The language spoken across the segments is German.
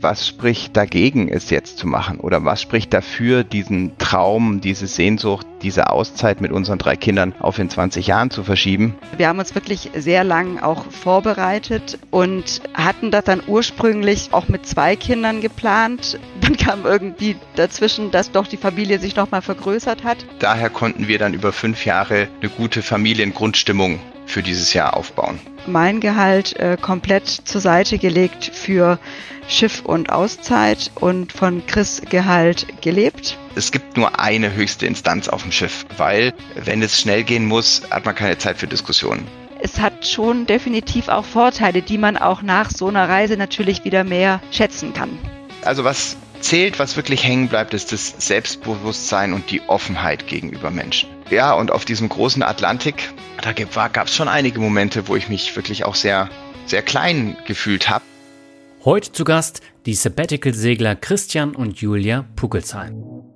Was spricht dagegen, es jetzt zu machen? Oder was spricht dafür, diesen Traum, diese Sehnsucht, diese Auszeit mit unseren drei Kindern auf in 20 Jahren zu verschieben? Wir haben uns wirklich sehr lang auch vorbereitet und hatten das dann ursprünglich auch mit zwei Kindern geplant. Dann kam irgendwie dazwischen, dass doch die Familie sich nochmal vergrößert hat. Daher konnten wir dann über fünf Jahre eine gute Familiengrundstimmung für dieses Jahr aufbauen. Mein Gehalt äh, komplett zur Seite gelegt für Schiff und Auszeit und von Chris Gehalt gelebt. Es gibt nur eine höchste Instanz auf dem Schiff, weil wenn es schnell gehen muss, hat man keine Zeit für Diskussionen. Es hat schon definitiv auch Vorteile, die man auch nach so einer Reise natürlich wieder mehr schätzen kann. Also was zählt, was wirklich hängen bleibt, ist das Selbstbewusstsein und die Offenheit gegenüber Menschen. Ja, und auf diesem großen Atlantik, da gab es schon einige Momente, wo ich mich wirklich auch sehr, sehr klein gefühlt habe. Heute zu Gast die Sabbatical-Segler Christian und Julia Puckelsheim.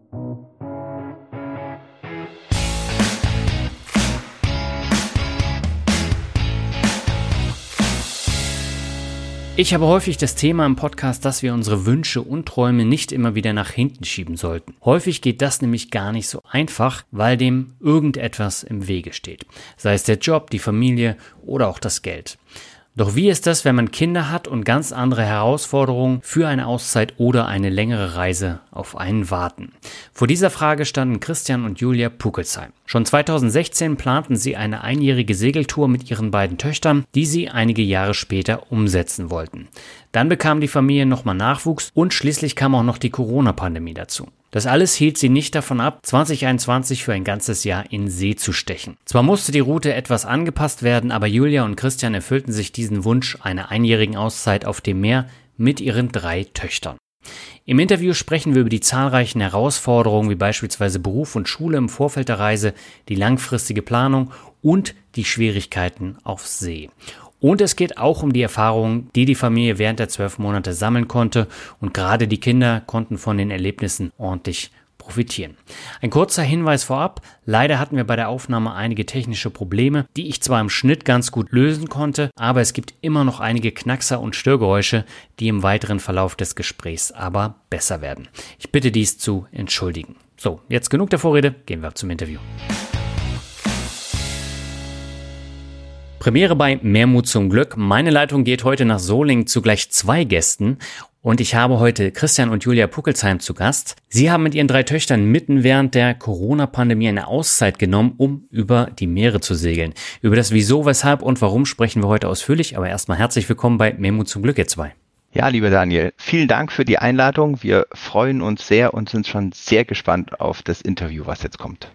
Ich habe häufig das Thema im Podcast, dass wir unsere Wünsche und Träume nicht immer wieder nach hinten schieben sollten. Häufig geht das nämlich gar nicht so einfach, weil dem irgendetwas im Wege steht. Sei es der Job, die Familie oder auch das Geld. Doch wie ist das, wenn man Kinder hat und ganz andere Herausforderungen für eine Auszeit oder eine längere Reise auf einen warten? Vor dieser Frage standen Christian und Julia Pukelsheim. Schon 2016 planten sie eine einjährige Segeltour mit ihren beiden Töchtern, die sie einige Jahre später umsetzen wollten. Dann bekam die Familie nochmal Nachwuchs und schließlich kam auch noch die Corona-Pandemie dazu. Das alles hielt sie nicht davon ab, 2021 für ein ganzes Jahr in See zu stechen. Zwar musste die Route etwas angepasst werden, aber Julia und Christian erfüllten sich diesen Wunsch einer einjährigen Auszeit auf dem Meer mit ihren drei Töchtern. Im Interview sprechen wir über die zahlreichen Herausforderungen wie beispielsweise Beruf und Schule im Vorfeld der Reise, die langfristige Planung und die Schwierigkeiten auf See. Und es geht auch um die Erfahrungen, die die Familie während der zwölf Monate sammeln konnte. Und gerade die Kinder konnten von den Erlebnissen ordentlich profitieren. Ein kurzer Hinweis vorab. Leider hatten wir bei der Aufnahme einige technische Probleme, die ich zwar im Schnitt ganz gut lösen konnte, aber es gibt immer noch einige Knackser und Störgeräusche, die im weiteren Verlauf des Gesprächs aber besser werden. Ich bitte dies zu entschuldigen. So, jetzt genug der Vorrede, gehen wir zum Interview. Premiere bei Mehrmut zum Glück. Meine Leitung geht heute nach Solingen zu gleich zwei Gästen und ich habe heute Christian und Julia Puckelsheim zu Gast. Sie haben mit ihren drei Töchtern mitten während der Corona-Pandemie eine Auszeit genommen, um über die Meere zu segeln. Über das Wieso, Weshalb und Warum sprechen wir heute ausführlich, aber erstmal herzlich willkommen bei Mehrmut zum Glück, ihr zwei. Ja, lieber Daniel, vielen Dank für die Einladung. Wir freuen uns sehr und sind schon sehr gespannt auf das Interview, was jetzt kommt.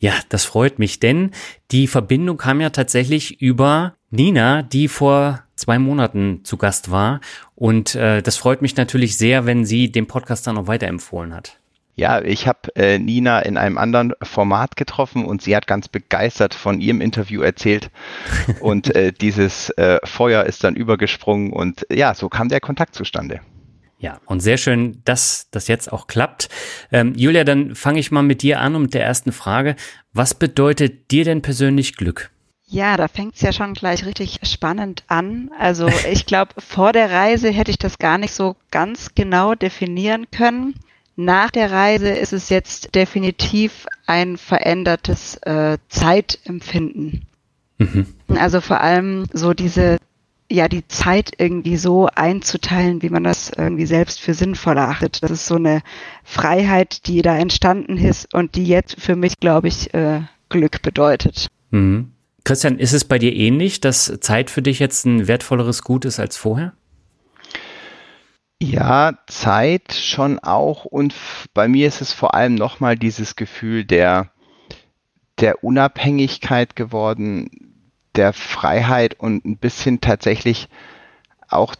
Ja, das freut mich, denn die Verbindung kam ja tatsächlich über Nina, die vor zwei Monaten zu Gast war. Und äh, das freut mich natürlich sehr, wenn sie den Podcast dann noch weiterempfohlen hat. Ja, ich habe äh, Nina in einem anderen Format getroffen und sie hat ganz begeistert von ihrem Interview erzählt. und äh, dieses äh, Feuer ist dann übergesprungen und ja, so kam der Kontakt zustande. Ja, und sehr schön, dass das jetzt auch klappt. Ähm, Julia, dann fange ich mal mit dir an und mit der ersten Frage. Was bedeutet dir denn persönlich Glück? Ja, da fängt es ja schon gleich richtig spannend an. Also ich glaube, vor der Reise hätte ich das gar nicht so ganz genau definieren können. Nach der Reise ist es jetzt definitiv ein verändertes äh, Zeitempfinden. Mhm. Also vor allem so diese ja die Zeit irgendwie so einzuteilen, wie man das irgendwie selbst für sinnvoll achtet. Das ist so eine Freiheit, die da entstanden ist und die jetzt für mich, glaube ich, äh, Glück bedeutet. Mhm. Christian, ist es bei dir ähnlich, dass Zeit für dich jetzt ein wertvolleres Gut ist als vorher? Ja, Zeit schon auch und bei mir ist es vor allem nochmal dieses Gefühl der, der Unabhängigkeit geworden, der Freiheit und ein bisschen tatsächlich auch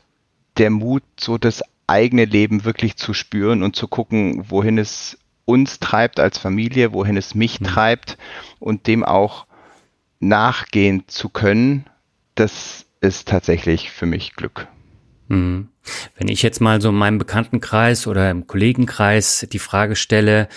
der Mut, so das eigene Leben wirklich zu spüren und zu gucken, wohin es uns treibt als Familie, wohin es mich mhm. treibt und dem auch nachgehen zu können, das ist tatsächlich für mich Glück. Mhm. Wenn ich jetzt mal so in meinem Bekanntenkreis oder im Kollegenkreis die Frage stelle,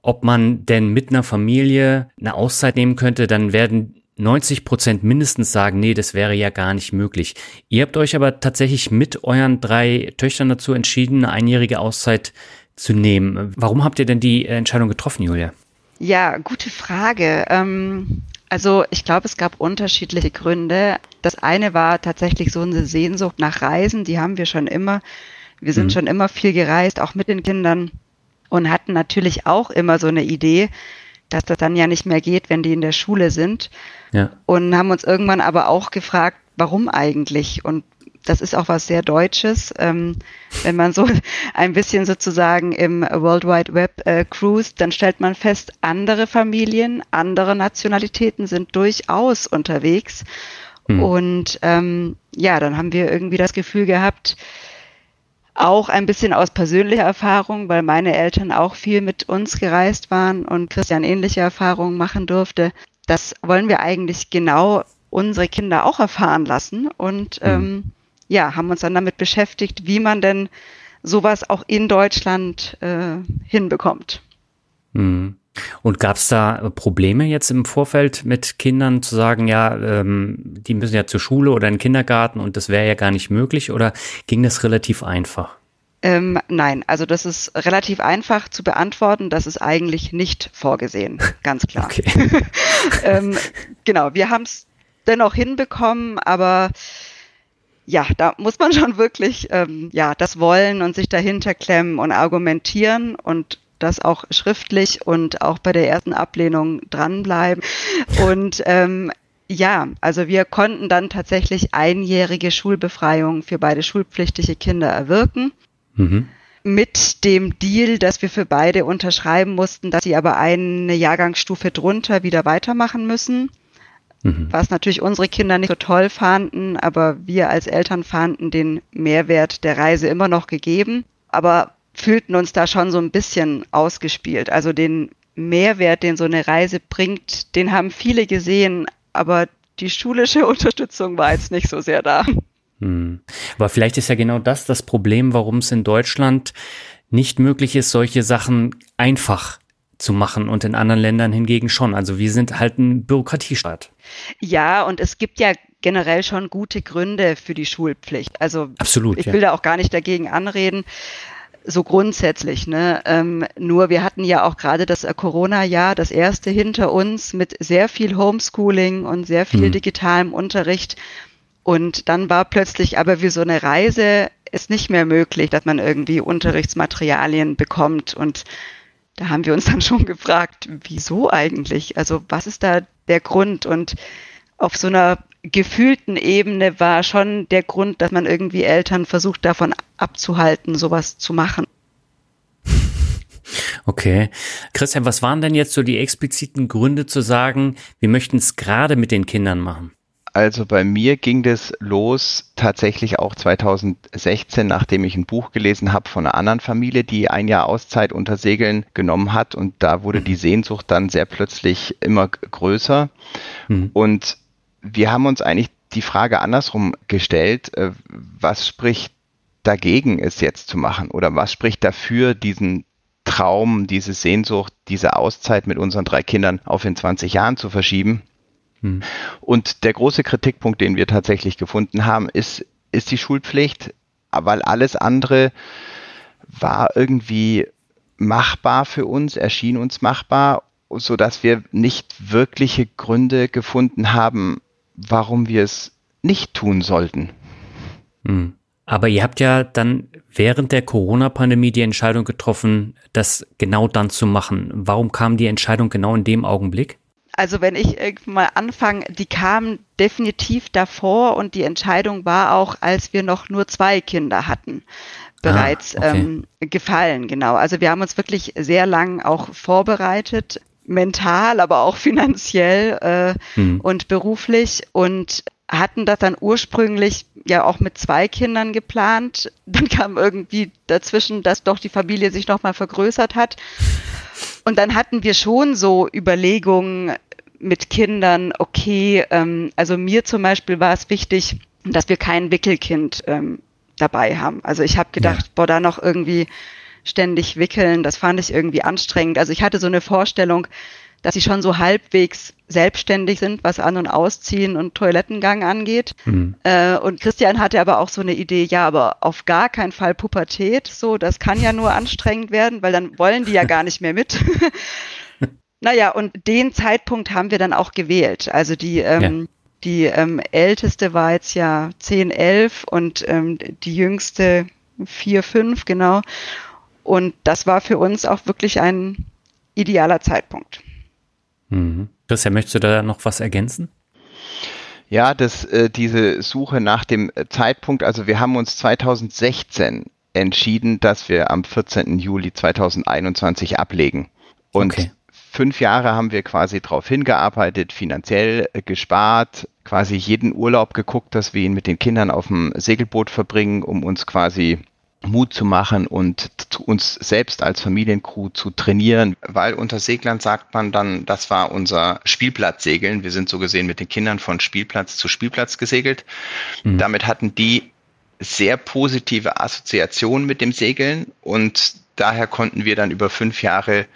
ob man denn mit einer Familie eine Auszeit nehmen könnte, dann werden 90 Prozent mindestens sagen, nee, das wäre ja gar nicht möglich. Ihr habt euch aber tatsächlich mit euren drei Töchtern dazu entschieden, eine einjährige Auszeit zu nehmen. Warum habt ihr denn die Entscheidung getroffen, Julia? Ja, gute Frage. Ähm, also ich glaube, es gab unterschiedliche Gründe. Das eine war tatsächlich so eine Sehnsucht nach Reisen, die haben wir schon immer. Wir sind mhm. schon immer viel gereist, auch mit den Kindern und hatten natürlich auch immer so eine Idee, dass das dann ja nicht mehr geht, wenn die in der Schule sind. Ja. Und haben uns irgendwann aber auch gefragt, warum eigentlich? Und das ist auch was sehr Deutsches. Ähm, wenn man so ein bisschen sozusagen im World Wide Web äh, cruise, dann stellt man fest, andere Familien, andere Nationalitäten sind durchaus unterwegs. Mhm. Und ähm, ja, dann haben wir irgendwie das Gefühl gehabt, auch ein bisschen aus persönlicher Erfahrung, weil meine Eltern auch viel mit uns gereist waren und Christian ähnliche Erfahrungen machen durfte. Das wollen wir eigentlich genau unsere Kinder auch erfahren lassen und mhm. ähm, ja, haben uns dann damit beschäftigt, wie man denn sowas auch in Deutschland äh, hinbekommt. Mhm. Und gab es da Probleme jetzt im Vorfeld mit Kindern zu sagen, ja, ähm, die müssen ja zur Schule oder in den Kindergarten und das wäre ja gar nicht möglich oder ging das relativ einfach? Ähm, nein, also das ist relativ einfach zu beantworten. Das ist eigentlich nicht vorgesehen, ganz klar. Okay. ähm, genau, wir haben es dennoch hinbekommen, aber ja, da muss man schon wirklich ähm, ja das wollen und sich dahinter klemmen und argumentieren und das auch schriftlich und auch bei der ersten Ablehnung dranbleiben. Und ähm, ja, also wir konnten dann tatsächlich einjährige Schulbefreiung für beide schulpflichtige Kinder erwirken. Mhm. Mit dem Deal, dass wir für beide unterschreiben mussten, dass sie aber eine Jahrgangsstufe drunter wieder weitermachen müssen. Mhm. Was natürlich unsere Kinder nicht so toll fanden, aber wir als Eltern fanden den Mehrwert der Reise immer noch gegeben. Aber fühlten uns da schon so ein bisschen ausgespielt. Also den Mehrwert, den so eine Reise bringt, den haben viele gesehen, aber die schulische Unterstützung war jetzt nicht so sehr da. Hm. Aber vielleicht ist ja genau das das Problem, warum es in Deutschland nicht möglich ist, solche Sachen einfach zu machen und in anderen Ländern hingegen schon. Also wir sind halt ein Bürokratiestaat. Ja, und es gibt ja generell schon gute Gründe für die Schulpflicht. Also Absolut, ich will ja. da auch gar nicht dagegen anreden so grundsätzlich. Ne? Ähm, nur wir hatten ja auch gerade das äh, Corona-Jahr, das erste hinter uns mit sehr viel Homeschooling und sehr viel mhm. digitalem Unterricht. Und dann war plötzlich aber wie so eine Reise ist nicht mehr möglich, dass man irgendwie Unterrichtsmaterialien bekommt. Und da haben wir uns dann schon gefragt, wieso eigentlich? Also was ist da der Grund? Und auf so einer gefühlten Ebene war schon der Grund, dass man irgendwie Eltern versucht davon abzuhalten, sowas zu machen. Okay. Christian, was waren denn jetzt so die expliziten Gründe zu sagen, wir möchten es gerade mit den Kindern machen? Also bei mir ging das los tatsächlich auch 2016, nachdem ich ein Buch gelesen habe von einer anderen Familie, die ein Jahr Auszeit unter Segeln genommen hat. Und da wurde die Sehnsucht dann sehr plötzlich immer größer. Mhm. Und wir haben uns eigentlich die Frage andersrum gestellt, äh, was spricht dagegen, es jetzt zu machen? Oder was spricht dafür, diesen Traum, diese Sehnsucht, diese Auszeit mit unseren drei Kindern auf in 20 Jahren zu verschieben? Hm. Und der große Kritikpunkt, den wir tatsächlich gefunden haben, ist, ist die Schulpflicht, weil alles andere war irgendwie machbar für uns, erschien uns machbar, so dass wir nicht wirkliche Gründe gefunden haben, warum wir es nicht tun sollten. Hm. Aber ihr habt ja dann während der Corona-Pandemie die Entscheidung getroffen, das genau dann zu machen. Warum kam die Entscheidung genau in dem Augenblick? Also wenn ich mal anfange, die kam definitiv davor und die Entscheidung war auch, als wir noch nur zwei Kinder hatten bereits ah, okay. ähm, gefallen, genau. Also wir haben uns wirklich sehr lang auch vorbereitet mental, aber auch finanziell äh, mhm. und beruflich. Und hatten das dann ursprünglich ja auch mit zwei Kindern geplant. Dann kam irgendwie dazwischen, dass doch die Familie sich nochmal vergrößert hat. Und dann hatten wir schon so Überlegungen mit Kindern, okay, ähm, also mir zum Beispiel war es wichtig, dass wir kein Wickelkind ähm, dabei haben. Also ich habe gedacht, ja. boah, da noch irgendwie ständig wickeln, das fand ich irgendwie anstrengend. Also ich hatte so eine Vorstellung, dass sie schon so halbwegs selbstständig sind, was An- und Ausziehen und Toilettengang angeht. Mhm. Äh, und Christian hatte aber auch so eine Idee, ja, aber auf gar keinen Fall Pubertät, so, das kann ja nur anstrengend werden, weil dann wollen die ja gar nicht mehr mit. naja, und den Zeitpunkt haben wir dann auch gewählt. Also die, ähm, ja. die ähm, älteste war jetzt ja 10, 11 und ähm, die jüngste 4, 5, genau. Und das war für uns auch wirklich ein idealer Zeitpunkt. Mhm. Christian, möchtest du da noch was ergänzen? Ja, das, äh, diese Suche nach dem Zeitpunkt, also wir haben uns 2016 entschieden, dass wir am 14. Juli 2021 ablegen. Und okay. Fünf Jahre haben wir quasi darauf hingearbeitet, finanziell äh, gespart, quasi jeden Urlaub geguckt, dass wir ihn mit den Kindern auf dem Segelboot verbringen, um uns quasi Mut zu machen und uns selbst als Familiencrew zu trainieren, weil unter Seglern sagt man dann, das war unser Spielplatzsegeln. Wir sind so gesehen mit den Kindern von Spielplatz zu Spielplatz gesegelt. Mhm. Damit hatten die sehr positive Assoziationen mit dem Segeln und daher konnten wir dann über fünf Jahre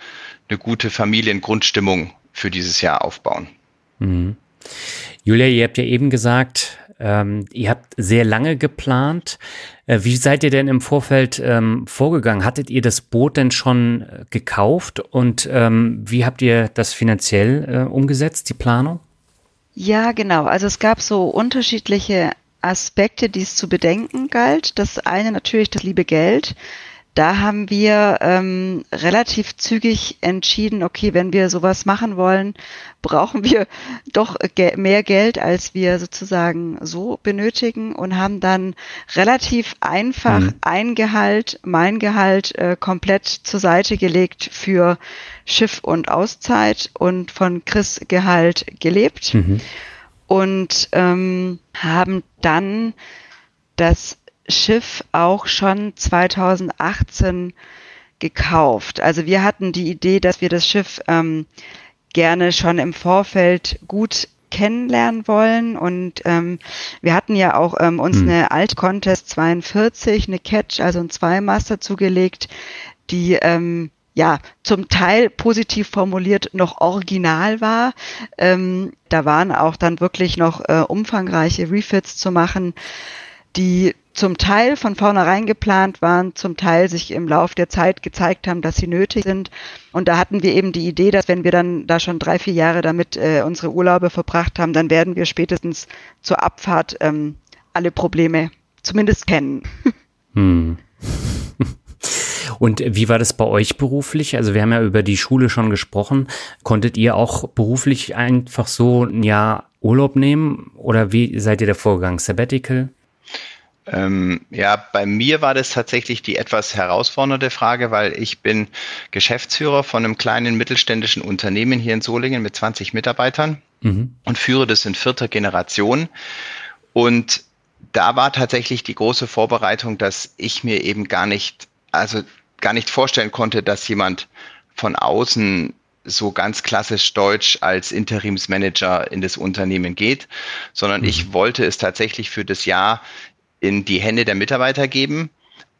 eine gute Familiengrundstimmung für dieses Jahr aufbauen. Mhm. Julia, ihr habt ja eben gesagt, ähm, ihr habt sehr lange geplant. Äh, wie seid ihr denn im Vorfeld ähm, vorgegangen? Hattet ihr das Boot denn schon äh, gekauft und ähm, wie habt ihr das finanziell äh, umgesetzt, die Planung? Ja, genau. Also es gab so unterschiedliche Aspekte, die es zu bedenken galt. Das eine natürlich das liebe Geld. Da haben wir ähm, relativ zügig entschieden, okay, wenn wir sowas machen wollen, brauchen wir doch ge mehr Geld, als wir sozusagen so benötigen und haben dann relativ einfach mhm. ein Gehalt, mein Gehalt, äh, komplett zur Seite gelegt für Schiff und Auszeit und von Chris Gehalt gelebt mhm. und ähm, haben dann das Schiff auch schon 2018 gekauft. Also wir hatten die Idee, dass wir das Schiff ähm, gerne schon im Vorfeld gut kennenlernen wollen und ähm, wir hatten ja auch ähm, uns hm. eine Alt Contest 42, eine Catch, also ein Zweimaster zugelegt, die ähm, ja zum Teil positiv formuliert noch original war. Ähm, da waren auch dann wirklich noch äh, umfangreiche Refits zu machen, die zum Teil von vornherein geplant waren, zum Teil sich im Lauf der Zeit gezeigt haben, dass sie nötig sind. Und da hatten wir eben die Idee, dass wenn wir dann da schon drei, vier Jahre damit äh, unsere Urlaube verbracht haben, dann werden wir spätestens zur Abfahrt ähm, alle Probleme zumindest kennen. Hm. Und wie war das bei euch beruflich? Also wir haben ja über die Schule schon gesprochen. Konntet ihr auch beruflich einfach so ein Jahr Urlaub nehmen? Oder wie seid ihr da vorgegangen? Sabbatical? Ähm, ja, bei mir war das tatsächlich die etwas herausfordernde Frage, weil ich bin Geschäftsführer von einem kleinen mittelständischen Unternehmen hier in Solingen mit 20 Mitarbeitern mhm. und führe das in vierter Generation. Und da war tatsächlich die große Vorbereitung, dass ich mir eben gar nicht, also gar nicht vorstellen konnte, dass jemand von außen so ganz klassisch deutsch als Interimsmanager in das Unternehmen geht, sondern mhm. ich wollte es tatsächlich für das Jahr in die Hände der Mitarbeiter geben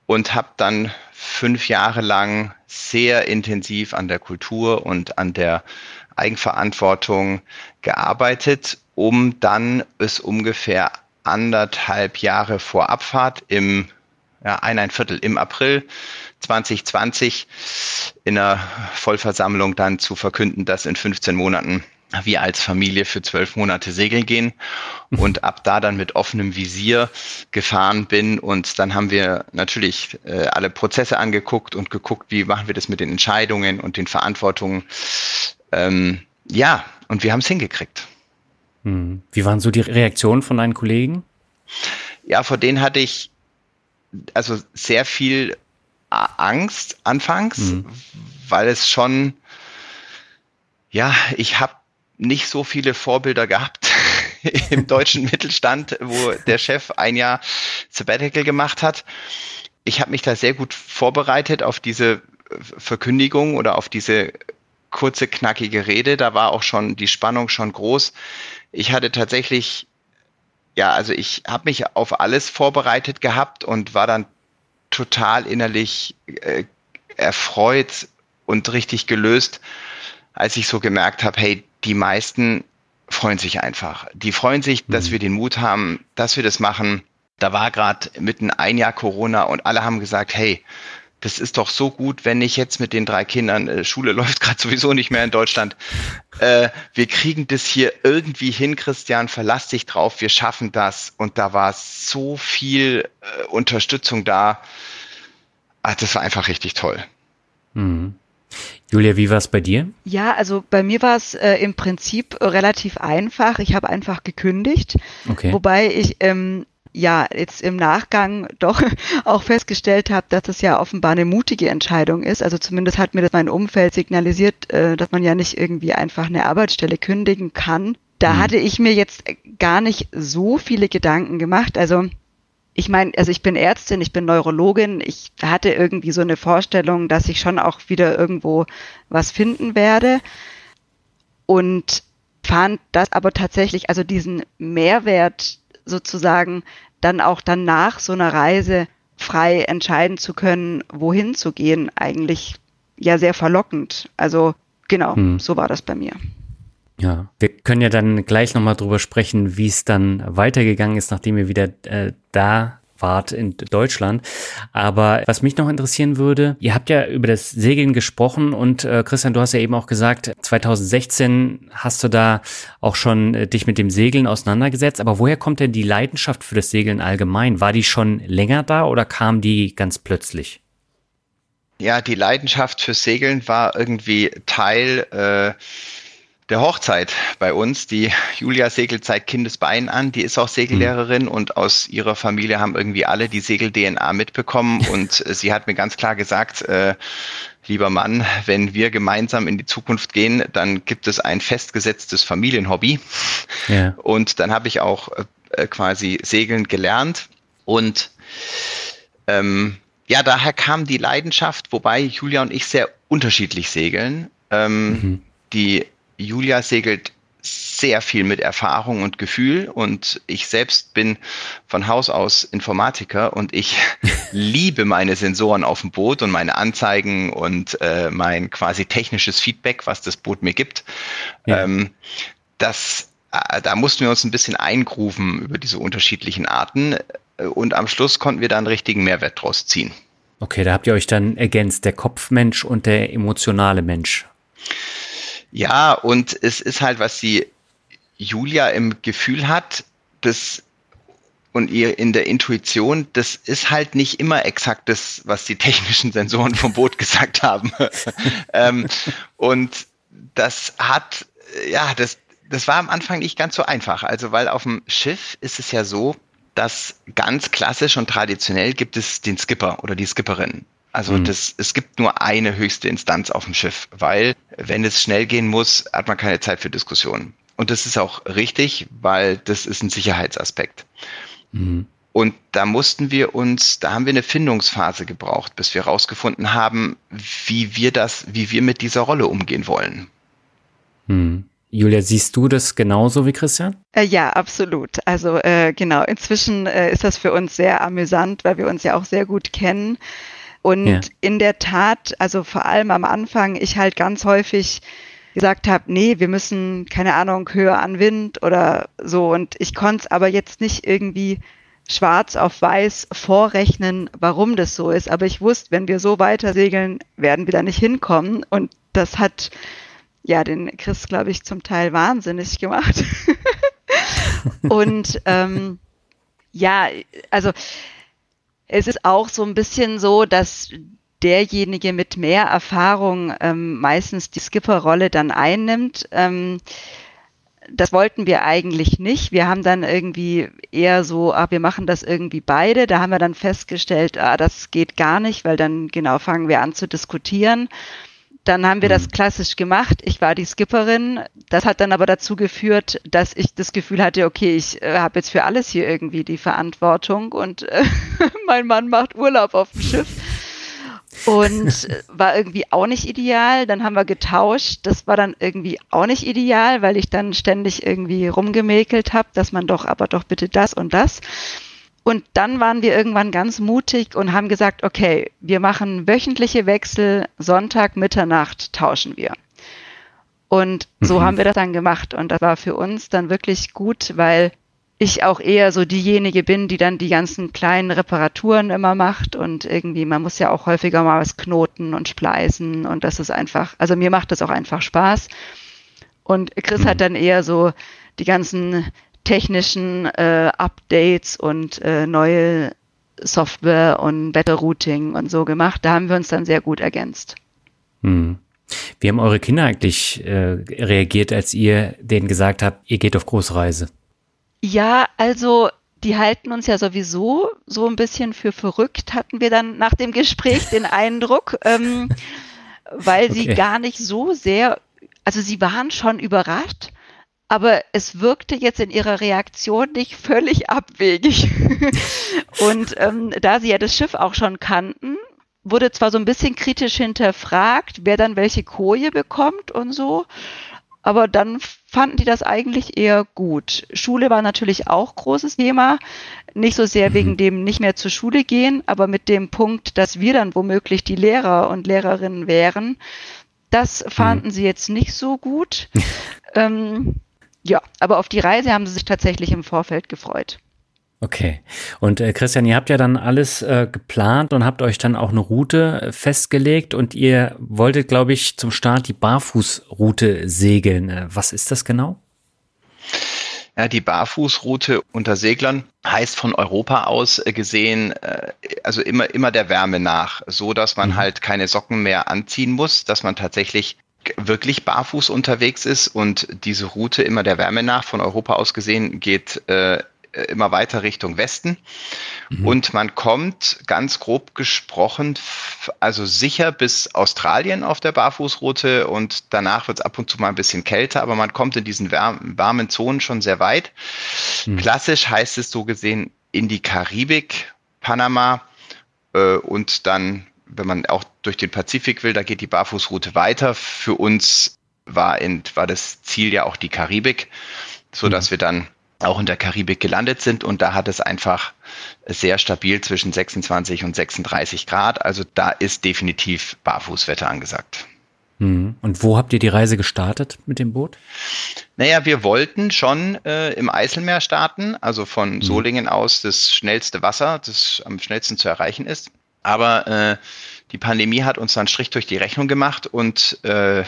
und habe dann fünf Jahre lang sehr intensiv an der Kultur und an der Eigenverantwortung gearbeitet, um dann es ungefähr anderthalb Jahre vor Abfahrt im ja, ein Viertel im April 2020 in einer Vollversammlung dann zu verkünden, dass in 15 Monaten wir als Familie für zwölf Monate segeln gehen und ab da dann mit offenem Visier gefahren bin und dann haben wir natürlich äh, alle Prozesse angeguckt und geguckt, wie machen wir das mit den Entscheidungen und den Verantwortungen. Ähm, ja, und wir haben es hingekriegt. Hm. Wie waren so die Reaktionen von deinen Kollegen? Ja, vor denen hatte ich also sehr viel Angst anfangs, mhm. weil es schon ja, ich habe nicht so viele Vorbilder gehabt im deutschen Mittelstand, wo der Chef ein Jahr Sabbatical gemacht hat. Ich habe mich da sehr gut vorbereitet auf diese Verkündigung oder auf diese kurze, knackige Rede. Da war auch schon die Spannung schon groß. Ich hatte tatsächlich, ja, also ich habe mich auf alles vorbereitet gehabt und war dann total innerlich äh, erfreut und richtig gelöst, als ich so gemerkt habe, hey, die meisten freuen sich einfach. Die freuen sich, dass mhm. wir den Mut haben, dass wir das machen. Da war gerade mitten ein Jahr Corona und alle haben gesagt, hey, das ist doch so gut, wenn ich jetzt mit den drei Kindern, äh, Schule läuft gerade sowieso nicht mehr in Deutschland, äh, wir kriegen das hier irgendwie hin, Christian, verlass dich drauf, wir schaffen das. Und da war so viel äh, Unterstützung da. Ah, das war einfach richtig toll. Mhm. Julia, wie war es bei dir? Ja, also bei mir war es äh, im Prinzip relativ einfach. Ich habe einfach gekündigt, okay. wobei ich ähm, ja jetzt im Nachgang doch auch festgestellt habe, dass es ja offenbar eine mutige Entscheidung ist. Also zumindest hat mir das mein Umfeld signalisiert, äh, dass man ja nicht irgendwie einfach eine Arbeitsstelle kündigen kann. Da mhm. hatte ich mir jetzt gar nicht so viele Gedanken gemacht. Also ich meine, also ich bin Ärztin, ich bin Neurologin, ich hatte irgendwie so eine Vorstellung, dass ich schon auch wieder irgendwo was finden werde und fand das aber tatsächlich, also diesen Mehrwert sozusagen dann auch dann nach so einer Reise frei entscheiden zu können, wohin zu gehen, eigentlich ja sehr verlockend. Also genau, hm. so war das bei mir. Ja, wir können ja dann gleich nochmal drüber sprechen, wie es dann weitergegangen ist, nachdem ihr wieder äh, da wart in Deutschland. Aber was mich noch interessieren würde, ihr habt ja über das Segeln gesprochen und äh, Christian, du hast ja eben auch gesagt, 2016 hast du da auch schon äh, dich mit dem Segeln auseinandergesetzt. Aber woher kommt denn die Leidenschaft für das Segeln allgemein? War die schon länger da oder kam die ganz plötzlich? Ja, die Leidenschaft fürs Segeln war irgendwie Teil äh, der Hochzeit bei uns. Die Julia segelt seit Kindesbein an. Die ist auch Segellehrerin und aus ihrer Familie haben irgendwie alle die Segel-DNA mitbekommen. Und sie hat mir ganz klar gesagt, äh, lieber Mann, wenn wir gemeinsam in die Zukunft gehen, dann gibt es ein festgesetztes Familienhobby. Ja. Und dann habe ich auch äh, quasi Segeln gelernt. Und ähm, ja, daher kam die Leidenschaft, wobei Julia und ich sehr unterschiedlich segeln. Ähm, mhm. Die Julia segelt sehr viel mit Erfahrung und Gefühl und ich selbst bin von Haus aus Informatiker und ich liebe meine Sensoren auf dem Boot und meine Anzeigen und äh, mein quasi technisches Feedback, was das Boot mir gibt. Ja. Ähm, das, äh, da mussten wir uns ein bisschen eingrufen über diese unterschiedlichen Arten äh, und am Schluss konnten wir da einen richtigen Mehrwert draus ziehen. Okay, da habt ihr euch dann ergänzt, der Kopfmensch und der emotionale Mensch. Ja, und es ist halt, was die Julia im Gefühl hat, das und ihr in der Intuition, das ist halt nicht immer exakt das, was die technischen Sensoren vom Boot gesagt haben. ähm, und das hat, ja, das, das war am Anfang nicht ganz so einfach. Also, weil auf dem Schiff ist es ja so, dass ganz klassisch und traditionell gibt es den Skipper oder die Skipperin. Also mhm. das, es gibt nur eine höchste Instanz auf dem Schiff, weil wenn es schnell gehen muss, hat man keine Zeit für Diskussionen. Und das ist auch richtig, weil das ist ein Sicherheitsaspekt. Mhm. Und da mussten wir uns, da haben wir eine Findungsphase gebraucht, bis wir herausgefunden haben, wie wir das, wie wir mit dieser Rolle umgehen wollen. Mhm. Julia, siehst du das genauso wie Christian? Äh, ja, absolut. Also äh, genau, inzwischen äh, ist das für uns sehr amüsant, weil wir uns ja auch sehr gut kennen. Und ja. in der Tat, also vor allem am Anfang, ich halt ganz häufig gesagt habe, nee, wir müssen, keine Ahnung, höher an Wind oder so. Und ich konnte es aber jetzt nicht irgendwie schwarz auf weiß vorrechnen, warum das so ist. Aber ich wusste, wenn wir so weiter segeln, werden wir da nicht hinkommen. Und das hat ja den Chris, glaube ich, zum Teil wahnsinnig gemacht. und ähm, ja, also es ist auch so ein bisschen so, dass derjenige mit mehr Erfahrung ähm, meistens die Skipper-Rolle dann einnimmt. Ähm, das wollten wir eigentlich nicht. Wir haben dann irgendwie eher so, ah, wir machen das irgendwie beide. Da haben wir dann festgestellt, ah, das geht gar nicht, weil dann genau fangen wir an zu diskutieren. Dann haben wir mhm. das klassisch gemacht. Ich war die Skipperin. Das hat dann aber dazu geführt, dass ich das Gefühl hatte, okay, ich äh, habe jetzt für alles hier irgendwie die Verantwortung und äh, mein Mann macht Urlaub auf dem Schiff. Und äh, war irgendwie auch nicht ideal. Dann haben wir getauscht. Das war dann irgendwie auch nicht ideal, weil ich dann ständig irgendwie rumgemäkelt habe, dass man doch aber doch bitte das und das. Und dann waren wir irgendwann ganz mutig und haben gesagt, okay, wir machen wöchentliche Wechsel, Sonntag, Mitternacht tauschen wir. Und so mhm. haben wir das dann gemacht. Und das war für uns dann wirklich gut, weil ich auch eher so diejenige bin, die dann die ganzen kleinen Reparaturen immer macht und irgendwie, man muss ja auch häufiger mal was knoten und spleißen und das ist einfach, also mir macht das auch einfach Spaß. Und Chris mhm. hat dann eher so die ganzen technischen äh, Updates und äh, neue Software und Better Routing und so gemacht. Da haben wir uns dann sehr gut ergänzt. Hm. Wie haben eure Kinder eigentlich äh, reagiert, als ihr denen gesagt habt, ihr geht auf Großreise? Ja, also die halten uns ja sowieso so ein bisschen für verrückt, hatten wir dann nach dem Gespräch den Eindruck, ähm, weil okay. sie gar nicht so sehr, also sie waren schon überrascht, aber es wirkte jetzt in ihrer Reaktion nicht völlig abwegig. und ähm, da sie ja das Schiff auch schon kannten, wurde zwar so ein bisschen kritisch hinterfragt, wer dann welche Koje bekommt und so, aber dann fanden die das eigentlich eher gut. Schule war natürlich auch großes Thema, nicht so sehr mhm. wegen dem nicht mehr zur Schule gehen, aber mit dem Punkt, dass wir dann womöglich die Lehrer und Lehrerinnen wären. Das fanden mhm. sie jetzt nicht so gut. ähm, ja, aber auf die Reise haben sie sich tatsächlich im Vorfeld gefreut. Okay. Und äh, Christian, ihr habt ja dann alles äh, geplant und habt euch dann auch eine Route äh, festgelegt und ihr wolltet, glaube ich, zum Start die Barfußroute segeln. Äh, was ist das genau? Ja, die Barfußroute unter Seglern heißt von Europa aus äh, gesehen, also immer, immer der Wärme nach, so dass man mhm. halt keine Socken mehr anziehen muss, dass man tatsächlich wirklich barfuß unterwegs ist und diese Route immer der Wärme nach von Europa aus gesehen geht äh, immer weiter Richtung Westen. Mhm. Und man kommt ganz grob gesprochen, also sicher bis Australien auf der Barfußroute und danach wird es ab und zu mal ein bisschen kälter, aber man kommt in diesen warmen Zonen schon sehr weit. Mhm. Klassisch heißt es so gesehen in die Karibik, Panama äh, und dann wenn man auch durch den Pazifik will, da geht die Barfußroute weiter. Für uns war, in, war das Ziel ja auch die Karibik, so dass mhm. wir dann auch in der Karibik gelandet sind und da hat es einfach sehr stabil zwischen 26 und 36 Grad. Also da ist definitiv Barfußwetter angesagt. Mhm. Und wo habt ihr die Reise gestartet mit dem Boot? Naja, wir wollten schon äh, im Eiselmeer starten, also von mhm. Solingen aus das schnellste Wasser, das am schnellsten zu erreichen ist. Aber äh, die Pandemie hat uns dann Strich durch die Rechnung gemacht und äh,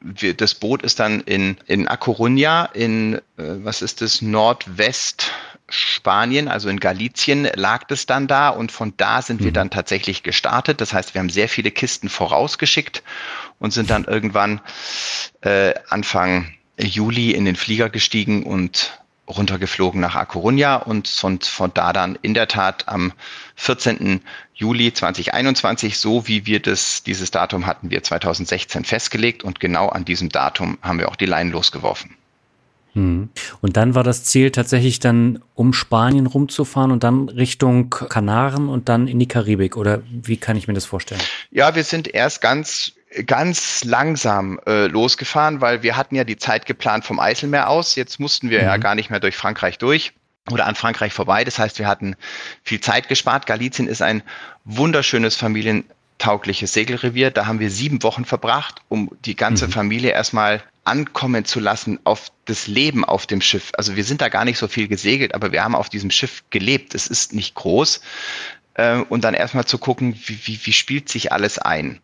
wir, das Boot ist dann in, in A Coruña, in, äh, was ist das, Nordwest Spanien, also in Galicien lag das dann da und von da sind mhm. wir dann tatsächlich gestartet. Das heißt, wir haben sehr viele Kisten vorausgeschickt und sind dann irgendwann äh, Anfang Juli in den Flieger gestiegen und runtergeflogen nach A Coruña und von, von da dann in der Tat am 14. Juli 2021, so wie wir das, dieses Datum hatten wir 2016 festgelegt und genau an diesem Datum haben wir auch die Leinen losgeworfen. Hm. Und dann war das Ziel tatsächlich dann um Spanien rumzufahren und dann Richtung Kanaren und dann in die Karibik oder wie kann ich mir das vorstellen? Ja, wir sind erst ganz ganz langsam äh, losgefahren, weil wir hatten ja die Zeit geplant vom Eiselmeer aus. Jetzt mussten wir mhm. ja gar nicht mehr durch Frankreich durch oder an Frankreich vorbei. Das heißt, wir hatten viel Zeit gespart. Galizien ist ein wunderschönes familientaugliches Segelrevier. Da haben wir sieben Wochen verbracht, um die ganze mhm. Familie erstmal ankommen zu lassen auf das Leben auf dem Schiff. Also wir sind da gar nicht so viel gesegelt, aber wir haben auf diesem Schiff gelebt. Es ist nicht groß. Äh, und dann erstmal zu gucken, wie, wie, wie spielt sich alles ein.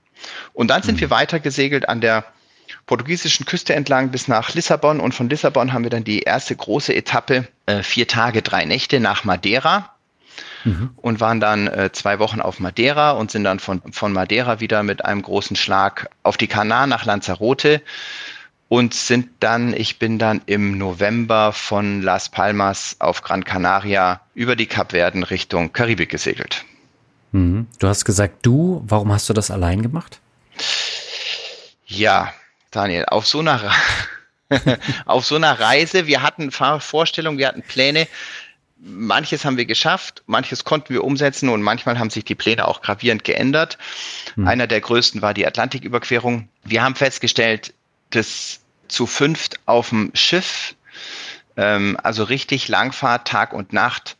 Und dann sind mhm. wir weiter gesegelt an der portugiesischen Küste entlang bis nach Lissabon und von Lissabon haben wir dann die erste große Etappe, äh, vier Tage, drei Nächte nach Madeira mhm. und waren dann äh, zwei Wochen auf Madeira und sind dann von, von Madeira wieder mit einem großen Schlag auf die Kanaren nach Lanzarote und sind dann, ich bin dann im November von Las Palmas auf Gran Canaria über die Kapverden Richtung Karibik gesegelt. Mhm. Du hast gesagt, du, warum hast du das allein gemacht? Ja, Daniel, auf so einer, auf so einer Reise, wir hatten Vorstellungen, wir hatten Pläne, manches haben wir geschafft, manches konnten wir umsetzen und manchmal haben sich die Pläne auch gravierend geändert. Hm. Einer der größten war die Atlantiküberquerung. Wir haben festgestellt, dass zu fünft auf dem Schiff, ähm, also richtig Langfahrt, Tag und Nacht,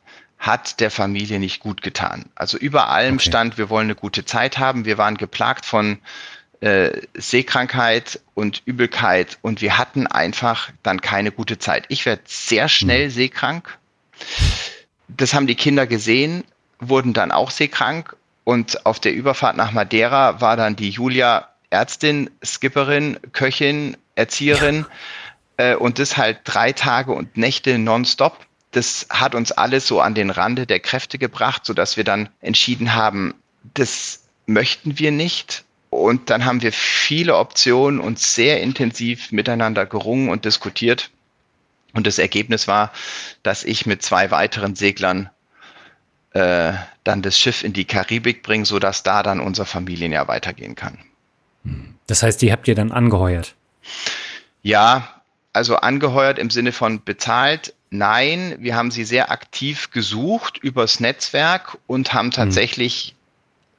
hat der Familie nicht gut getan. Also über allem okay. stand, wir wollen eine gute Zeit haben. Wir waren geplagt von äh, Seekrankheit und Übelkeit und wir hatten einfach dann keine gute Zeit. Ich werde sehr schnell mhm. seekrank. Das haben die Kinder gesehen, wurden dann auch seekrank und auf der Überfahrt nach Madeira war dann die Julia Ärztin, Skipperin, Köchin, Erzieherin ja. äh, und das halt drei Tage und Nächte nonstop. Das hat uns alles so an den Rande der Kräfte gebracht, sodass wir dann entschieden haben, das möchten wir nicht. Und dann haben wir viele Optionen und sehr intensiv miteinander gerungen und diskutiert. Und das Ergebnis war, dass ich mit zwei weiteren Seglern äh, dann das Schiff in die Karibik bringe, sodass da dann unser Familienjahr weitergehen kann. Das heißt, die habt ihr dann angeheuert? Ja, also angeheuert im Sinne von bezahlt. Nein, wir haben sie sehr aktiv gesucht übers Netzwerk und haben tatsächlich,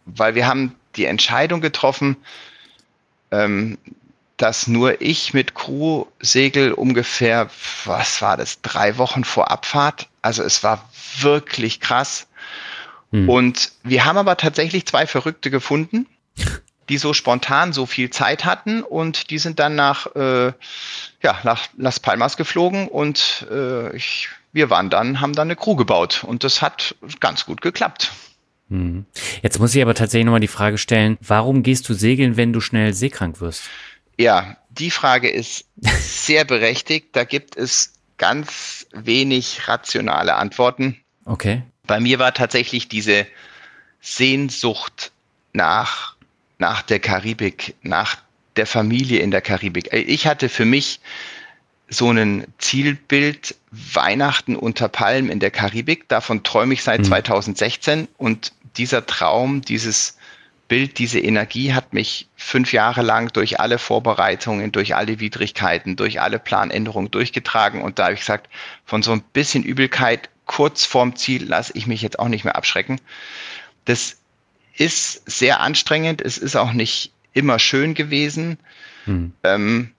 mhm. weil wir haben die Entscheidung getroffen, ähm, dass nur ich mit Crew-Segel ungefähr, was war das, drei Wochen vor Abfahrt. Also es war wirklich krass. Hm. Und wir haben aber tatsächlich zwei Verrückte gefunden, die so spontan so viel Zeit hatten und die sind dann nach, äh, ja, nach Las Palmas geflogen und äh, ich, wir waren dann, haben dann eine Crew gebaut und das hat ganz gut geklappt. Hm. Jetzt muss ich aber tatsächlich nochmal die Frage stellen, warum gehst du segeln, wenn du schnell seekrank wirst? Ja, die Frage ist sehr berechtigt. Da gibt es ganz wenig rationale Antworten. Okay. Bei mir war tatsächlich diese Sehnsucht nach, nach der Karibik, nach der Familie in der Karibik. Ich hatte für mich so ein Zielbild Weihnachten unter Palmen in der Karibik. Davon träume ich seit hm. 2016 und dieser Traum, dieses Bild, diese Energie hat mich fünf Jahre lang durch alle Vorbereitungen, durch alle Widrigkeiten, durch alle Planänderungen durchgetragen. Und da habe ich gesagt, von so ein bisschen Übelkeit kurz vorm Ziel lasse ich mich jetzt auch nicht mehr abschrecken. Das ist sehr anstrengend. Es ist auch nicht immer schön gewesen. Hm. Ähm,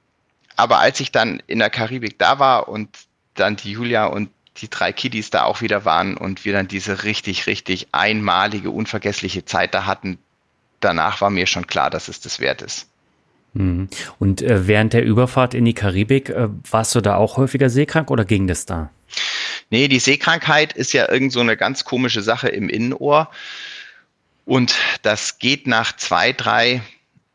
aber als ich dann in der Karibik da war und dann die Julia und die drei Kiddies da auch wieder waren und wir dann diese richtig, richtig einmalige, unvergessliche Zeit da hatten, danach war mir schon klar, dass es das wert ist. Mhm. Und äh, während der Überfahrt in die Karibik, äh, warst du da auch häufiger seekrank oder ging das da? Nee, die Seekrankheit ist ja irgend so eine ganz komische Sache im Innenohr. Und das geht nach zwei, drei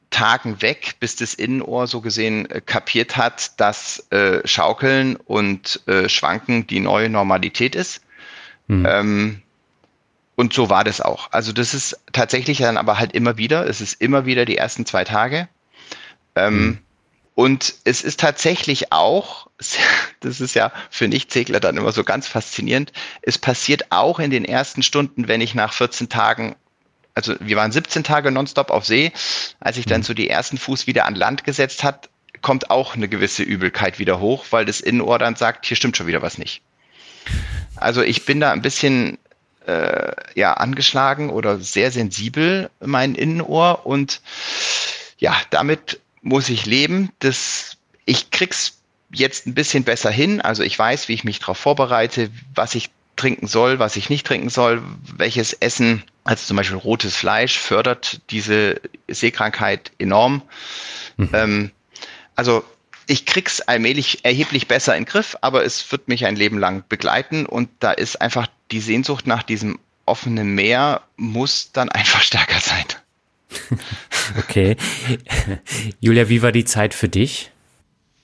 Tagen weg, bis das Innenohr so gesehen äh, kapiert hat, dass äh, Schaukeln und äh, Schwanken die neue Normalität ist. Mhm. Ähm, und so war das auch. Also das ist tatsächlich dann aber halt immer wieder, es ist immer wieder die ersten zwei Tage. Ähm, mhm. Und es ist tatsächlich auch, das ist ja für Nichtsegler dann immer so ganz faszinierend, es passiert auch in den ersten Stunden, wenn ich nach 14 Tagen, also wir waren 17 Tage nonstop auf See, als ich dann mhm. so die ersten Fuß wieder an Land gesetzt hat, kommt auch eine gewisse Übelkeit wieder hoch, weil das Innenohr dann sagt, hier stimmt schon wieder was nicht. Also ich bin da ein bisschen äh, ja angeschlagen oder sehr sensibel mein Innenohr und ja, damit muss ich leben. Das, ich krieg's jetzt ein bisschen besser hin. Also ich weiß, wie ich mich darauf vorbereite, was ich trinken soll, was ich nicht trinken soll, welches Essen, also zum Beispiel rotes Fleisch, fördert diese Seekrankheit enorm. Mhm. Ähm, also ich krieg's allmählich erheblich besser in den Griff, aber es wird mich ein Leben lang begleiten und da ist einfach die Sehnsucht nach diesem offenen Meer muss dann einfach stärker sein. Okay. Julia, wie war die Zeit für dich?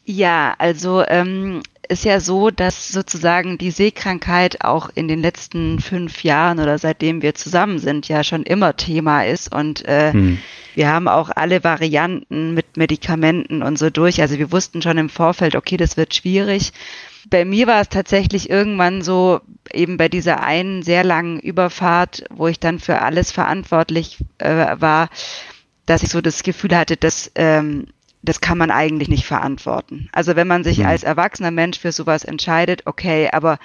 Ja, also ähm, ist ja so, dass sozusagen die Seekrankheit auch in den letzten fünf Jahren oder seitdem wir zusammen sind ja schon immer Thema ist und äh, hm. wir haben auch alle Varianten mit Medikamenten und so durch. Also wir wussten schon im Vorfeld, okay, das wird schwierig. Bei mir war es tatsächlich irgendwann so, eben bei dieser einen sehr langen Überfahrt, wo ich dann für alles verantwortlich äh, war, dass ich so das Gefühl hatte, dass ähm, das kann man eigentlich nicht verantworten. Also wenn man sich mhm. als erwachsener Mensch für sowas entscheidet, okay, aber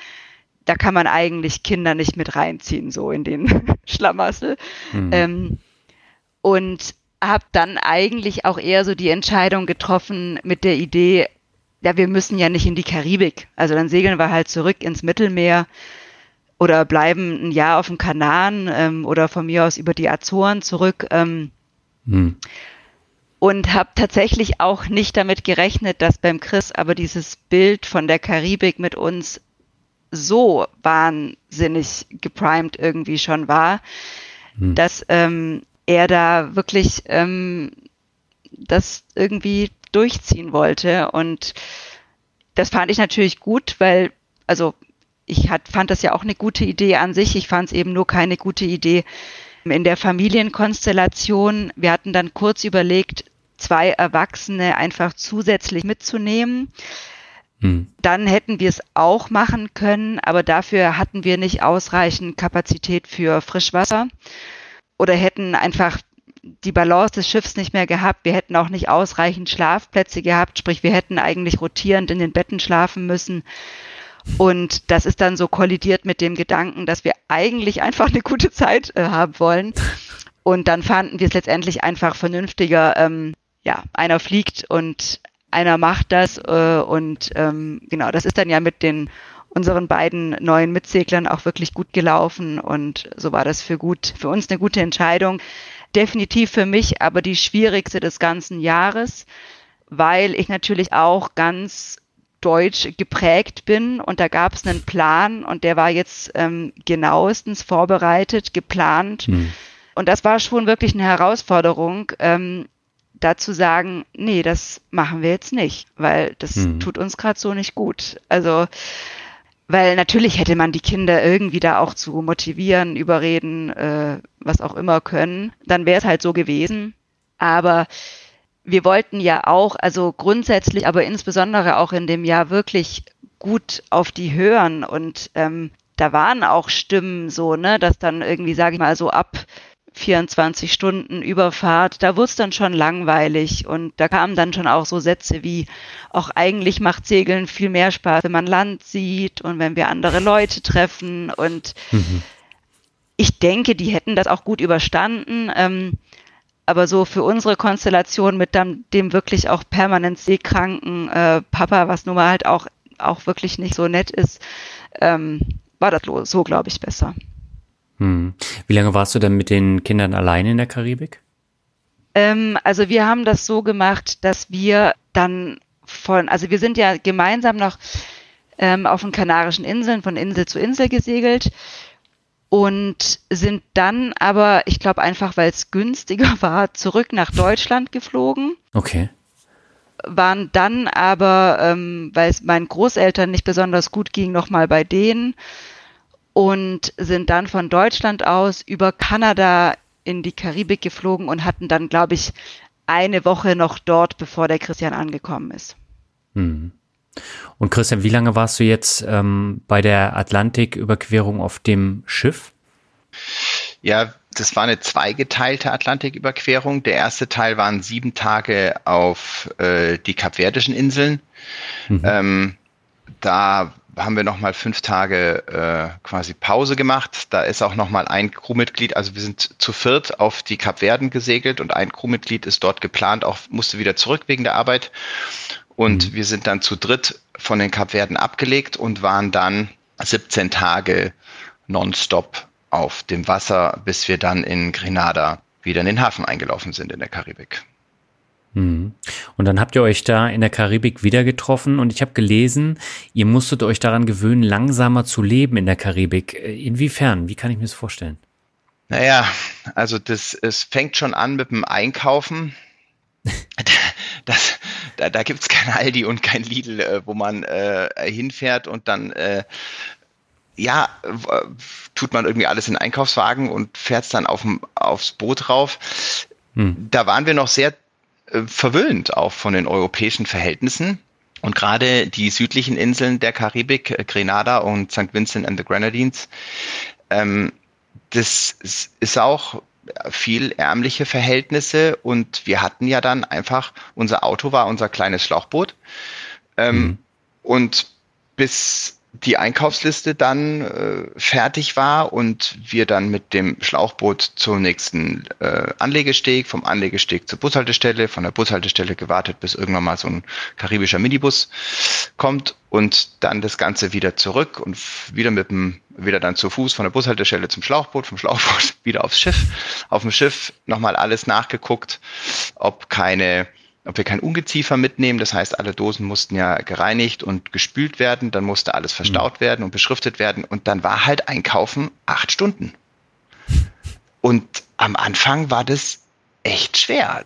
da kann man eigentlich Kinder nicht mit reinziehen, so in den Schlamassel. Mhm. Ähm, und habe dann eigentlich auch eher so die Entscheidung getroffen mit der Idee, ja, wir müssen ja nicht in die Karibik. Also dann segeln wir halt zurück ins Mittelmeer oder bleiben ein Jahr auf dem Kanaren ähm, oder von mir aus über die Azoren zurück. Ähm, hm. Und habe tatsächlich auch nicht damit gerechnet, dass beim Chris aber dieses Bild von der Karibik mit uns so wahnsinnig geprimed irgendwie schon war, hm. dass ähm, er da wirklich ähm, das irgendwie durchziehen wollte. Und das fand ich natürlich gut, weil, also ich hat, fand das ja auch eine gute Idee an sich. Ich fand es eben nur keine gute Idee in der Familienkonstellation. Wir hatten dann kurz überlegt, zwei Erwachsene einfach zusätzlich mitzunehmen. Hm. Dann hätten wir es auch machen können, aber dafür hatten wir nicht ausreichend Kapazität für Frischwasser oder hätten einfach die Balance des Schiffs nicht mehr gehabt. Wir hätten auch nicht ausreichend Schlafplätze gehabt, sprich wir hätten eigentlich rotierend in den Betten schlafen müssen. Und das ist dann so kollidiert mit dem Gedanken, dass wir eigentlich einfach eine gute Zeit äh, haben wollen. Und dann fanden wir es letztendlich einfach vernünftiger, ähm, ja, einer fliegt und einer macht das. Äh, und ähm, genau, das ist dann ja mit den unseren beiden neuen Mitseglern auch wirklich gut gelaufen. Und so war das für gut, für uns eine gute Entscheidung definitiv für mich aber die schwierigste des ganzen Jahres, weil ich natürlich auch ganz deutsch geprägt bin und da gab es einen Plan und der war jetzt ähm, genauestens vorbereitet, geplant. Hm. Und das war schon wirklich eine Herausforderung, ähm, da zu sagen, nee, das machen wir jetzt nicht, weil das hm. tut uns gerade so nicht gut. Also weil natürlich hätte man die Kinder irgendwie da auch zu motivieren, überreden, äh, was auch immer können. Dann wäre es halt so gewesen. Aber wir wollten ja auch, also grundsätzlich, aber insbesondere auch in dem Jahr wirklich gut auf die hören. Und ähm, da waren auch Stimmen so, ne, dass dann irgendwie, sage ich mal, so ab 24 Stunden Überfahrt, da wurde es dann schon langweilig und da kamen dann schon auch so Sätze wie, auch eigentlich macht Segeln viel mehr Spaß, wenn man Land sieht und wenn wir andere Leute treffen und mhm. ich denke, die hätten das auch gut überstanden. Ähm, aber so für unsere Konstellation mit dem, dem wirklich auch permanent seekranken äh, Papa, was nun mal halt auch, auch wirklich nicht so nett ist, ähm, war das so, glaube ich, besser. Hm. Wie lange warst du denn mit den Kindern alleine in der Karibik? Ähm, also wir haben das so gemacht, dass wir dann von, also wir sind ja gemeinsam noch ähm, auf den Kanarischen Inseln von Insel zu Insel gesegelt und sind dann aber, ich glaube einfach, weil es günstiger war, zurück nach Deutschland geflogen. Okay. Waren dann aber, ähm, weil es meinen Großeltern nicht besonders gut ging, nochmal bei denen und sind dann von Deutschland aus über Kanada in die Karibik geflogen und hatten dann, glaube ich, eine Woche noch dort, bevor der Christian angekommen ist. Hm. Und Christian, wie lange warst du jetzt ähm, bei der Atlantiküberquerung auf dem Schiff? Ja, das war eine zweigeteilte Atlantiküberquerung. Der erste Teil waren sieben Tage auf äh, die Kapverdischen Inseln. Mhm. Ähm, da haben wir nochmal fünf Tage äh, quasi Pause gemacht. Da ist auch nochmal ein Crewmitglied, also wir sind zu viert auf die Kapverden gesegelt und ein Crewmitglied ist dort geplant, auch musste wieder zurück wegen der Arbeit. Und mhm. wir sind dann zu dritt von den Kapverden abgelegt und waren dann 17 Tage nonstop auf dem Wasser, bis wir dann in Grenada wieder in den Hafen eingelaufen sind in der Karibik. Mhm. Und dann habt ihr euch da in der Karibik wieder getroffen und ich habe gelesen, ihr musstet euch daran gewöhnen, langsamer zu leben in der Karibik. Äh, inwiefern? Wie kann ich mir das vorstellen? Naja, also das, es fängt schon an mit dem Einkaufen. Das, da da gibt es kein Aldi und kein Lidl, äh, wo man äh, hinfährt und dann äh, ja, tut man irgendwie alles in Einkaufswagen und fährt dann auf aufs Boot rauf. Hm. Da waren wir noch sehr verwöhnt auch von den europäischen Verhältnissen. Und gerade die südlichen Inseln der Karibik, äh, Grenada und St. Vincent and the Grenadines, ähm, das ist auch viel ärmliche Verhältnisse und wir hatten ja dann einfach, unser Auto war unser kleines Schlauchboot. Ähm, mhm. Und bis die Einkaufsliste dann äh, fertig war und wir dann mit dem Schlauchboot zum nächsten äh, Anlegesteg, vom Anlegesteg zur Bushaltestelle, von der Bushaltestelle gewartet, bis irgendwann mal so ein karibischer Minibus kommt und dann das Ganze wieder zurück und wieder mit dem, wieder dann zu Fuß von der Bushaltestelle zum Schlauchboot, vom Schlauchboot wieder aufs Schiff. Auf dem Schiff nochmal alles nachgeguckt, ob keine ob wir kein Ungeziefer mitnehmen. Das heißt, alle Dosen mussten ja gereinigt und gespült werden. Dann musste alles verstaut mhm. werden und beschriftet werden. Und dann war halt Einkaufen acht Stunden. Und am Anfang war das echt schwer.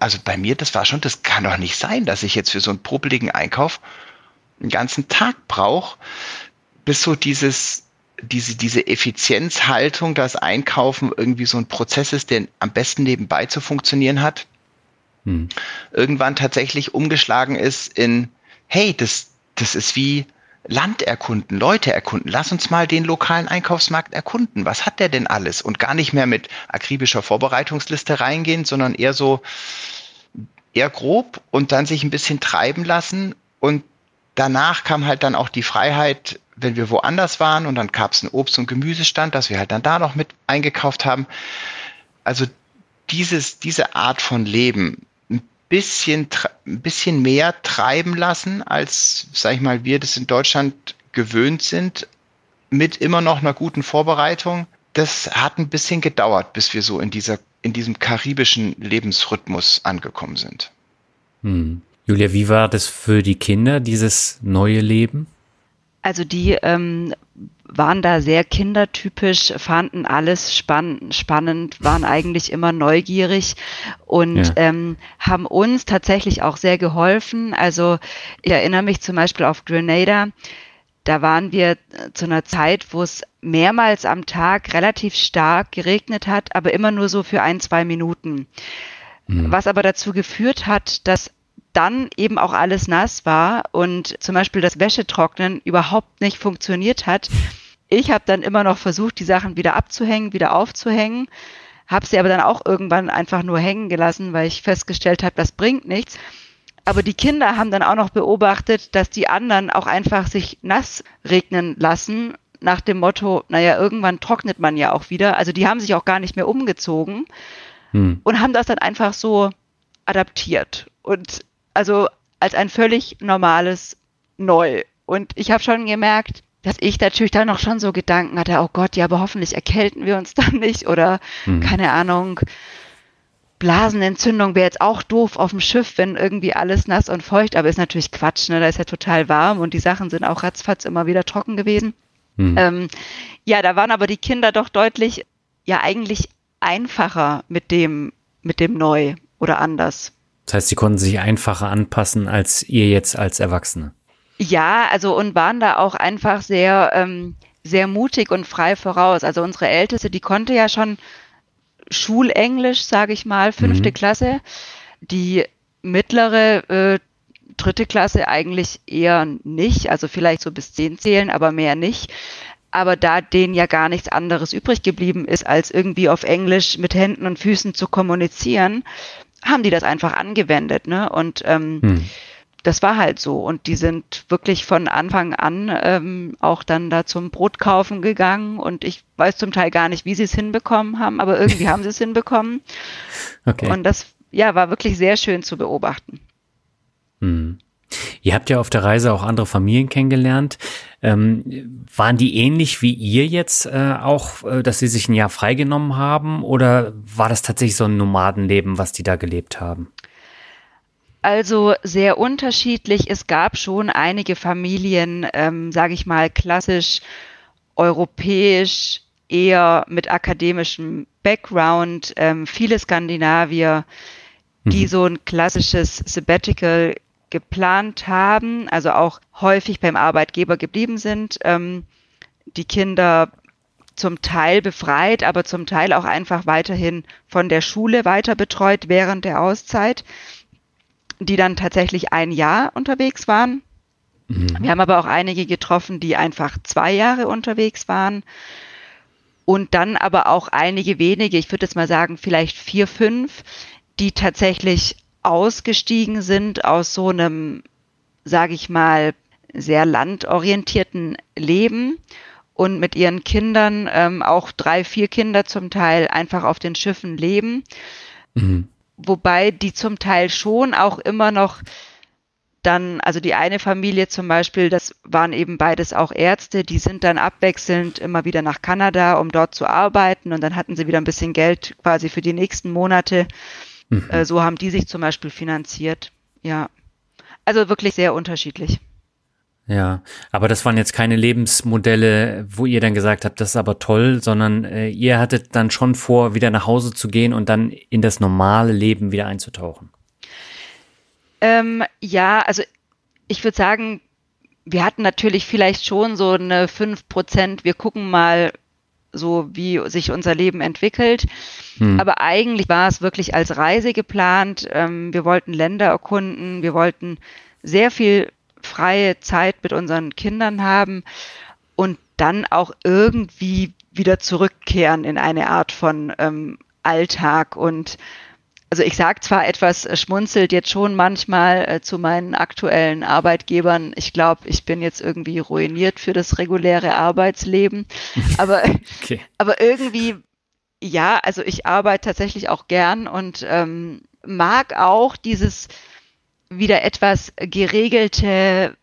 Also bei mir, das war schon, das kann doch nicht sein, dass ich jetzt für so einen probeligen Einkauf einen ganzen Tag brauche, bis so dieses, diese, diese Effizienzhaltung, dass Einkaufen irgendwie so ein Prozess ist, der am besten nebenbei zu funktionieren hat hm. irgendwann tatsächlich umgeschlagen ist in, hey, das, das ist wie Land erkunden, Leute erkunden. Lass uns mal den lokalen Einkaufsmarkt erkunden. Was hat der denn alles? Und gar nicht mehr mit akribischer Vorbereitungsliste reingehen, sondern eher so, eher grob und dann sich ein bisschen treiben lassen. Und danach kam halt dann auch die Freiheit, wenn wir woanders waren und dann gab es einen Obst- und Gemüsestand, dass wir halt dann da noch mit eingekauft haben. Also dieses, diese Art von Leben, bisschen, ein bisschen mehr treiben lassen, als, sag ich mal, wir das in Deutschland gewöhnt sind, mit immer noch einer guten Vorbereitung. Das hat ein bisschen gedauert, bis wir so in dieser, in diesem karibischen Lebensrhythmus angekommen sind. Hm. Julia, wie war das für die Kinder, dieses neue Leben? Also die ähm, waren da sehr kindertypisch, fanden alles spann spannend, waren eigentlich immer neugierig und ja. ähm, haben uns tatsächlich auch sehr geholfen. Also ich erinnere mich zum Beispiel auf Grenada. Da waren wir zu einer Zeit, wo es mehrmals am Tag relativ stark geregnet hat, aber immer nur so für ein, zwei Minuten. Mhm. Was aber dazu geführt hat, dass dann eben auch alles nass war und zum Beispiel das Wäschetrocknen überhaupt nicht funktioniert hat. Ich habe dann immer noch versucht, die Sachen wieder abzuhängen, wieder aufzuhängen, habe sie aber dann auch irgendwann einfach nur hängen gelassen, weil ich festgestellt habe, das bringt nichts. Aber die Kinder haben dann auch noch beobachtet, dass die anderen auch einfach sich nass regnen lassen, nach dem Motto, naja, irgendwann trocknet man ja auch wieder. Also die haben sich auch gar nicht mehr umgezogen hm. und haben das dann einfach so adaptiert. Und also als ein völlig normales Neu. Und ich habe schon gemerkt, dass ich natürlich dann noch schon so Gedanken hatte, oh Gott, ja, aber hoffentlich erkälten wir uns dann nicht oder hm. keine Ahnung, Blasenentzündung wäre jetzt auch doof auf dem Schiff, wenn irgendwie alles nass und feucht, aber ist natürlich Quatsch, ne? Da ist ja total warm und die Sachen sind auch ratzfatz immer wieder trocken gewesen. Hm. Ähm, ja, da waren aber die Kinder doch deutlich, ja, eigentlich einfacher mit dem, mit dem Neu oder anders. Das heißt, sie konnten sich einfacher anpassen als ihr jetzt als Erwachsene. Ja, also und waren da auch einfach sehr, ähm, sehr mutig und frei voraus. Also unsere Älteste, die konnte ja schon Schulenglisch, sage ich mal, fünfte mhm. Klasse. Die mittlere äh, dritte Klasse eigentlich eher nicht, also vielleicht so bis zehn zählen, aber mehr nicht. Aber da denen ja gar nichts anderes übrig geblieben ist, als irgendwie auf Englisch mit Händen und Füßen zu kommunizieren, haben die das einfach angewendet, ne? Und ähm, hm. Das war halt so. Und die sind wirklich von Anfang an ähm, auch dann da zum Brot kaufen gegangen. Und ich weiß zum Teil gar nicht, wie sie es hinbekommen haben, aber irgendwie haben sie es hinbekommen. Okay. Und das ja war wirklich sehr schön zu beobachten. Hm. Ihr habt ja auf der Reise auch andere Familien kennengelernt. Ähm, waren die ähnlich wie ihr jetzt äh, auch, äh, dass sie sich ein Jahr freigenommen haben? Oder war das tatsächlich so ein Nomadenleben, was die da gelebt haben? Also sehr unterschiedlich. Es gab schon einige Familien, ähm, sage ich mal, klassisch europäisch, eher mit akademischem Background, ähm, viele Skandinavier, die mhm. so ein klassisches Sabbatical geplant haben, also auch häufig beim Arbeitgeber geblieben sind, ähm, die Kinder zum Teil befreit, aber zum Teil auch einfach weiterhin von der Schule weiter betreut während der Auszeit, die dann tatsächlich ein Jahr unterwegs waren. Mhm. Wir haben aber auch einige getroffen, die einfach zwei Jahre unterwegs waren. Und dann aber auch einige wenige, ich würde jetzt mal sagen, vielleicht vier, fünf, die tatsächlich ausgestiegen sind aus so einem, sage ich mal, sehr landorientierten Leben und mit ihren Kindern, ähm, auch drei, vier Kinder zum Teil, einfach auf den Schiffen leben. Mhm. Wobei die zum Teil schon auch immer noch dann, also die eine Familie zum Beispiel, das waren eben beides auch Ärzte, die sind dann abwechselnd immer wieder nach Kanada, um dort zu arbeiten und dann hatten sie wieder ein bisschen Geld quasi für die nächsten Monate. Mhm. Äh, so haben die sich zum Beispiel finanziert. Ja. Also wirklich sehr unterschiedlich. Ja, aber das waren jetzt keine Lebensmodelle, wo ihr dann gesagt habt, das ist aber toll, sondern äh, ihr hattet dann schon vor, wieder nach Hause zu gehen und dann in das normale Leben wieder einzutauchen. Ähm, ja, also ich würde sagen, wir hatten natürlich vielleicht schon so eine fünf Prozent, wir gucken mal so, wie sich unser Leben entwickelt. Hm. Aber eigentlich war es wirklich als Reise geplant. Ähm, wir wollten Länder erkunden, wir wollten sehr viel freie Zeit mit unseren Kindern haben und dann auch irgendwie wieder zurückkehren in eine Art von ähm, Alltag. Und also ich sage zwar etwas äh, schmunzelt jetzt schon manchmal äh, zu meinen aktuellen Arbeitgebern, ich glaube, ich bin jetzt irgendwie ruiniert für das reguläre Arbeitsleben, aber, okay. aber irgendwie, ja, also ich arbeite tatsächlich auch gern und ähm, mag auch dieses wieder etwas geregelte,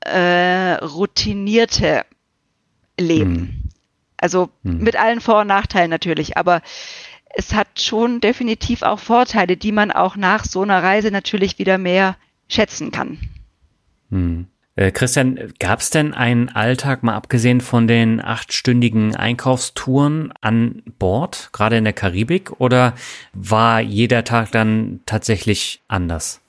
äh, routinierte Leben. Hm. Also hm. mit allen Vor- und Nachteilen natürlich, aber es hat schon definitiv auch Vorteile, die man auch nach so einer Reise natürlich wieder mehr schätzen kann. Hm. Äh, Christian, gab es denn einen Alltag, mal abgesehen von den achtstündigen Einkaufstouren an Bord, gerade in der Karibik, oder war jeder Tag dann tatsächlich anders?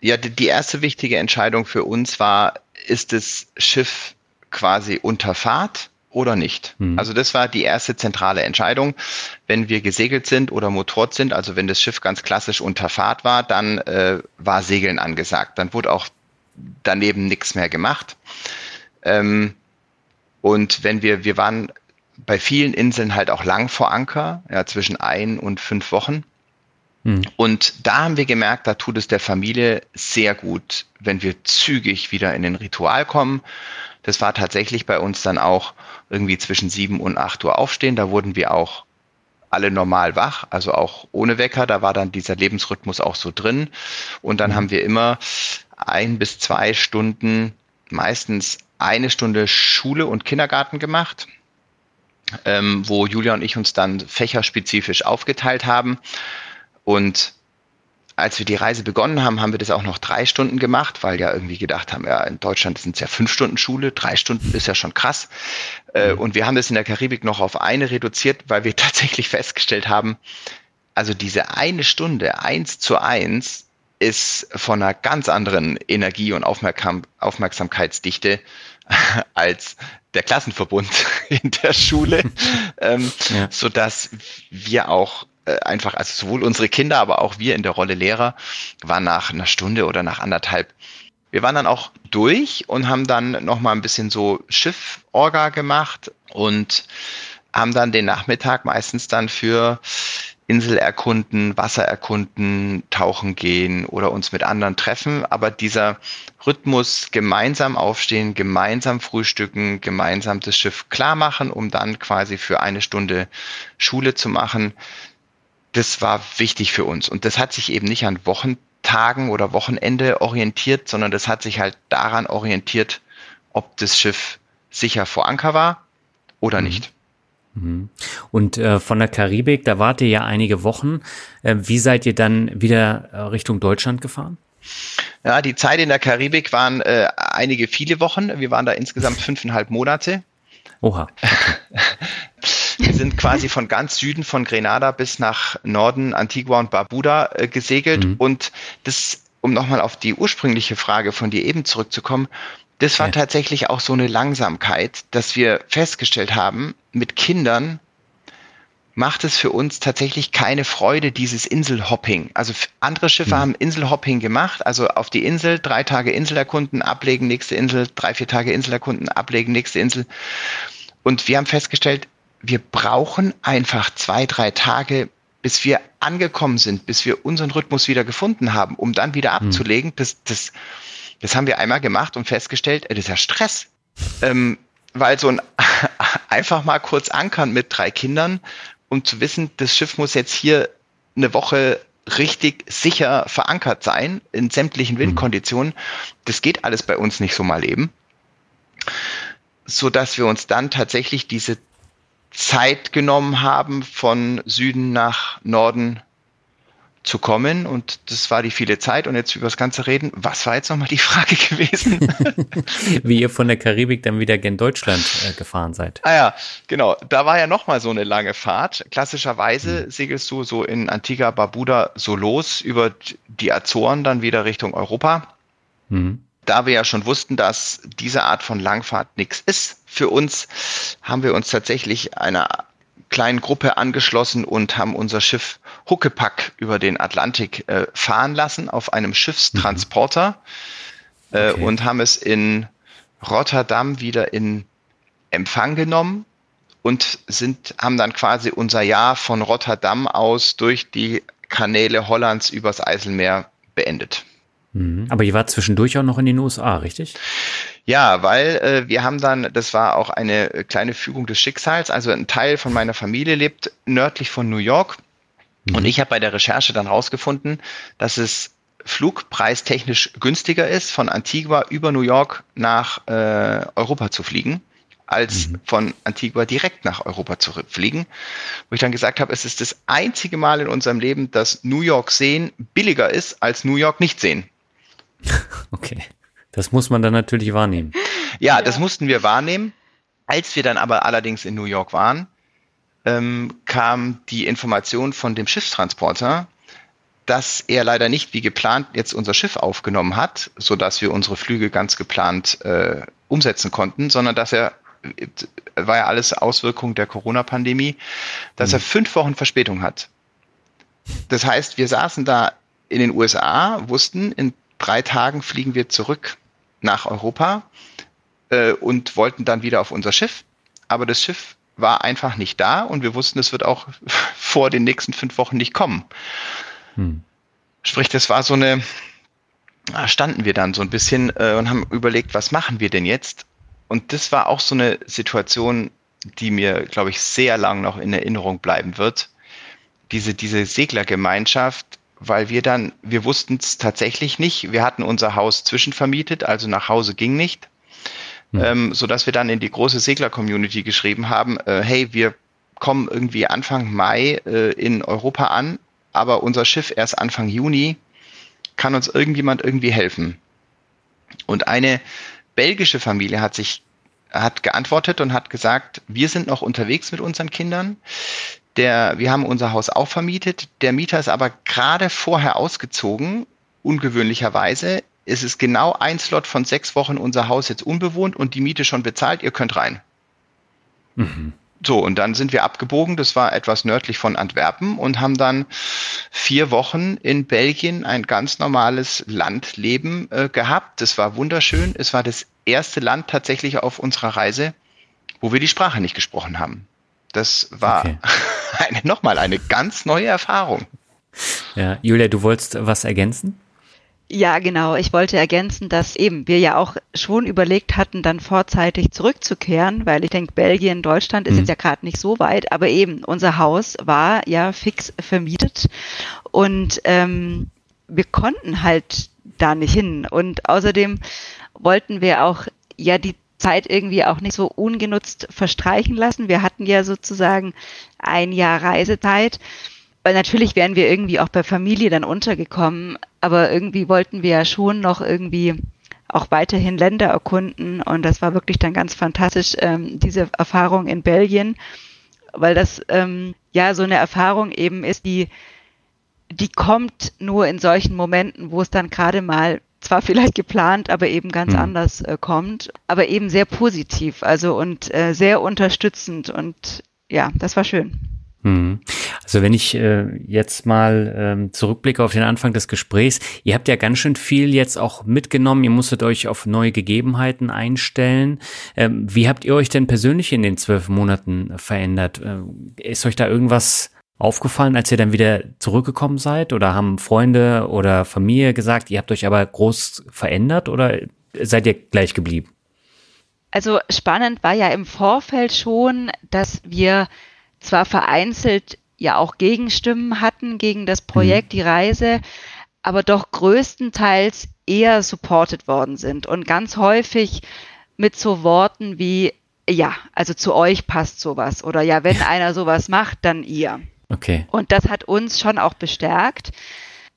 Ja, die erste wichtige Entscheidung für uns war, ist das Schiff quasi unter Fahrt oder nicht. Mhm. Also das war die erste zentrale Entscheidung. Wenn wir gesegelt sind oder motort sind, also wenn das Schiff ganz klassisch unter Fahrt war, dann äh, war Segeln angesagt. Dann wurde auch daneben nichts mehr gemacht. Ähm, und wenn wir, wir waren bei vielen Inseln halt auch lang vor Anker, ja, zwischen ein und fünf Wochen. Mhm. Und da haben wir gemerkt, da tut es der Familie sehr gut, wenn wir zügig wieder in den Ritual kommen. Das war tatsächlich bei uns dann auch irgendwie zwischen sieben und acht Uhr aufstehen. Da wurden wir auch alle normal wach, also auch ohne Wecker. Da war dann dieser Lebensrhythmus auch so drin. Und dann mhm. haben wir immer ein bis zwei Stunden, meistens eine Stunde Schule und Kindergarten gemacht, ähm, wo Julia und ich uns dann fächerspezifisch aufgeteilt haben. Und als wir die Reise begonnen haben, haben wir das auch noch drei Stunden gemacht, weil ja irgendwie gedacht haben, ja, in Deutschland sind es ja fünf Stunden Schule, drei Stunden ist ja schon krass. Äh, mhm. Und wir haben das in der Karibik noch auf eine reduziert, weil wir tatsächlich festgestellt haben, also diese eine Stunde, eins zu eins, ist von einer ganz anderen Energie- und Aufmerksam Aufmerksamkeitsdichte als der Klassenverbund in der Schule, ähm, ja. so dass wir auch einfach, also sowohl unsere Kinder, aber auch wir in der Rolle Lehrer waren nach einer Stunde oder nach anderthalb wir waren dann auch durch und haben dann noch mal ein bisschen so Schifforga gemacht und haben dann den Nachmittag meistens dann für Insel erkunden, Wasser erkunden, tauchen gehen oder uns mit anderen treffen. Aber dieser Rhythmus gemeinsam aufstehen, gemeinsam frühstücken, gemeinsam das Schiff klar machen, um dann quasi für eine Stunde Schule zu machen, das war wichtig für uns. Und das hat sich eben nicht an Wochentagen oder Wochenende orientiert, sondern das hat sich halt daran orientiert, ob das Schiff sicher vor Anker war oder mhm. nicht. Mhm. Und äh, von der Karibik, da wart ihr ja einige Wochen. Äh, wie seid ihr dann wieder äh, Richtung Deutschland gefahren? Ja, die Zeit in der Karibik waren äh, einige viele Wochen. Wir waren da insgesamt fünfeinhalb Monate. Oha. Okay. Sind quasi von ganz Süden von Grenada bis nach Norden Antigua und Barbuda äh, gesegelt. Mhm. Und das, um nochmal auf die ursprüngliche Frage von dir eben zurückzukommen, das war ja. tatsächlich auch so eine Langsamkeit, dass wir festgestellt haben, mit Kindern macht es für uns tatsächlich keine Freude, dieses Inselhopping. Also andere Schiffe mhm. haben Inselhopping gemacht, also auf die Insel, drei Tage Insel erkunden, ablegen, nächste Insel, drei, vier Tage Insel erkunden, ablegen, nächste Insel. Und wir haben festgestellt, wir brauchen einfach zwei, drei Tage, bis wir angekommen sind, bis wir unseren Rhythmus wieder gefunden haben, um dann wieder hm. abzulegen. Das, das, das haben wir einmal gemacht und festgestellt, das ist ja Stress. Ähm, weil so ein einfach mal kurz ankern mit drei Kindern, um zu wissen, das Schiff muss jetzt hier eine Woche richtig sicher verankert sein in sämtlichen hm. Windkonditionen. Das geht alles bei uns nicht so mal eben. So dass wir uns dann tatsächlich diese Zeit genommen haben, von Süden nach Norden zu kommen. Und das war die viele Zeit. Und jetzt über das Ganze reden. Was war jetzt nochmal die Frage gewesen? Wie ihr von der Karibik dann wieder gen Deutschland äh, gefahren seid. Ah ja, genau. Da war ja nochmal so eine lange Fahrt. Klassischerweise mhm. segelst du so in Antigua Barbuda so los über die Azoren dann wieder Richtung Europa. Mhm da wir ja schon wussten, dass diese Art von Langfahrt nichts ist für uns, haben wir uns tatsächlich einer kleinen Gruppe angeschlossen und haben unser Schiff Huckepack über den Atlantik äh, fahren lassen auf einem Schiffstransporter mhm. äh, okay. und haben es in Rotterdam wieder in Empfang genommen und sind, haben dann quasi unser Jahr von Rotterdam aus durch die Kanäle Hollands übers Eiselmeer beendet. Mhm. Aber ihr wart zwischendurch auch noch in den USA, richtig? Ja, weil äh, wir haben dann, das war auch eine kleine Fügung des Schicksals, also ein Teil von meiner Familie lebt nördlich von New York mhm. und ich habe bei der Recherche dann rausgefunden, dass es flugpreistechnisch günstiger ist, von Antigua über New York nach äh, Europa zu fliegen als mhm. von Antigua direkt nach Europa zu fliegen. Wo ich dann gesagt habe, es ist das einzige Mal in unserem Leben, dass New York sehen billiger ist als New York nicht sehen. Okay. Das muss man dann natürlich wahrnehmen. Ja, das mussten wir wahrnehmen. Als wir dann aber allerdings in New York waren, ähm, kam die Information von dem Schiffstransporter, dass er leider nicht wie geplant jetzt unser Schiff aufgenommen hat, so dass wir unsere Flüge ganz geplant äh, umsetzen konnten, sondern dass er äh, war ja alles Auswirkung der Corona-Pandemie, dass mhm. er fünf Wochen Verspätung hat. Das heißt, wir saßen da in den USA, wussten, in drei Tagen fliegen wir zurück nach Europa äh, und wollten dann wieder auf unser Schiff. Aber das Schiff war einfach nicht da und wir wussten, es wird auch vor den nächsten fünf Wochen nicht kommen. Hm. Sprich, das war so eine, da standen wir dann so ein bisschen äh, und haben überlegt, was machen wir denn jetzt? Und das war auch so eine Situation, die mir, glaube ich, sehr lang noch in Erinnerung bleiben wird. Diese, diese Seglergemeinschaft, weil wir dann, wir wussten es tatsächlich nicht. Wir hatten unser Haus zwischenvermietet, also nach Hause ging nicht. Mhm. Ähm, so dass wir dann in die große Segler-Community geschrieben haben, äh, hey, wir kommen irgendwie Anfang Mai äh, in Europa an, aber unser Schiff erst Anfang Juni. Kann uns irgendjemand irgendwie helfen? Und eine belgische Familie hat sich hat geantwortet und hat gesagt, wir sind noch unterwegs mit unseren Kindern. Der, wir haben unser Haus auch vermietet. Der Mieter ist aber gerade vorher ausgezogen, ungewöhnlicherweise. Es ist genau ein Slot von sechs Wochen unser Haus jetzt unbewohnt und die Miete schon bezahlt. Ihr könnt rein. Mhm. So, und dann sind wir abgebogen. Das war etwas nördlich von Antwerpen und haben dann vier Wochen in Belgien ein ganz normales Landleben äh, gehabt. Das war wunderschön. Es war das erste Land tatsächlich auf unserer Reise, wo wir die Sprache nicht gesprochen haben. Das war okay. eine, nochmal eine ganz neue Erfahrung. Ja, Julia, du wolltest was ergänzen? Ja, genau. Ich wollte ergänzen, dass eben wir ja auch schon überlegt hatten, dann vorzeitig zurückzukehren, weil ich denke, Belgien, Deutschland ist mhm. jetzt ja gerade nicht so weit, aber eben unser Haus war ja fix vermietet und ähm, wir konnten halt da nicht hin. Und außerdem wollten wir auch ja die Zeit irgendwie auch nicht so ungenutzt verstreichen lassen. Wir hatten ja sozusagen ein Jahr Reisezeit. Weil natürlich wären wir irgendwie auch bei Familie dann untergekommen, aber irgendwie wollten wir ja schon noch irgendwie auch weiterhin Länder erkunden und das war wirklich dann ganz fantastisch, ähm, diese Erfahrung in Belgien, weil das ähm, ja so eine Erfahrung eben ist, die die kommt nur in solchen Momenten, wo es dann gerade mal zwar vielleicht geplant, aber eben ganz mhm. anders äh, kommt, aber eben sehr positiv, also und äh, sehr unterstützend und ja, das war schön. Mhm. Also wenn ich äh, jetzt mal ähm, zurückblicke auf den Anfang des Gesprächs, ihr habt ja ganz schön viel jetzt auch mitgenommen, ihr musstet euch auf neue Gegebenheiten einstellen. Ähm, wie habt ihr euch denn persönlich in den zwölf Monaten verändert? Ähm, ist euch da irgendwas aufgefallen, als ihr dann wieder zurückgekommen seid? Oder haben Freunde oder Familie gesagt, ihr habt euch aber groß verändert oder seid ihr gleich geblieben? Also spannend war ja im Vorfeld schon, dass wir zwar vereinzelt ja auch Gegenstimmen hatten gegen das Projekt, mhm. die Reise, aber doch größtenteils eher supported worden sind und ganz häufig mit so Worten wie, ja, also zu euch passt sowas oder ja, wenn einer sowas macht, dann ihr. Okay. Und das hat uns schon auch bestärkt.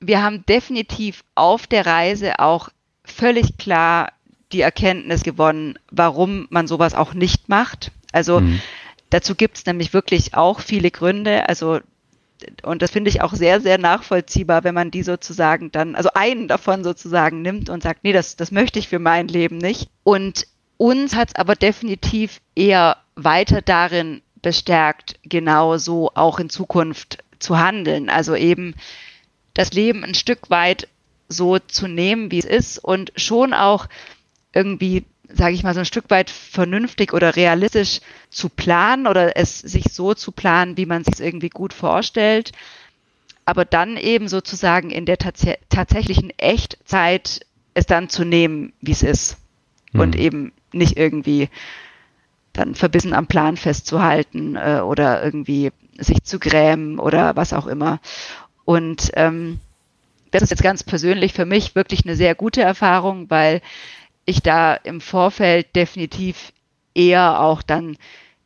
Wir haben definitiv auf der Reise auch völlig klar die Erkenntnis gewonnen, warum man sowas auch nicht macht. Also mhm. dazu gibt es nämlich wirklich auch viele Gründe. Also und das finde ich auch sehr, sehr nachvollziehbar, wenn man die sozusagen dann, also einen davon sozusagen nimmt und sagt, nee, das, das möchte ich für mein Leben nicht. Und uns hat es aber definitiv eher weiter darin bestärkt, genau so auch in Zukunft zu handeln. Also eben das Leben ein Stück weit so zu nehmen, wie es ist und schon auch irgendwie, sage ich mal, so ein Stück weit vernünftig oder realistisch zu planen oder es sich so zu planen, wie man es sich irgendwie gut vorstellt. Aber dann eben sozusagen in der tats tatsächlichen Echtzeit es dann zu nehmen, wie es ist. Mhm. Und eben nicht irgendwie dann verbissen am Plan festzuhalten äh, oder irgendwie sich zu grämen oder was auch immer. Und ähm, das ist jetzt ganz persönlich für mich wirklich eine sehr gute Erfahrung, weil ich da im Vorfeld definitiv eher auch dann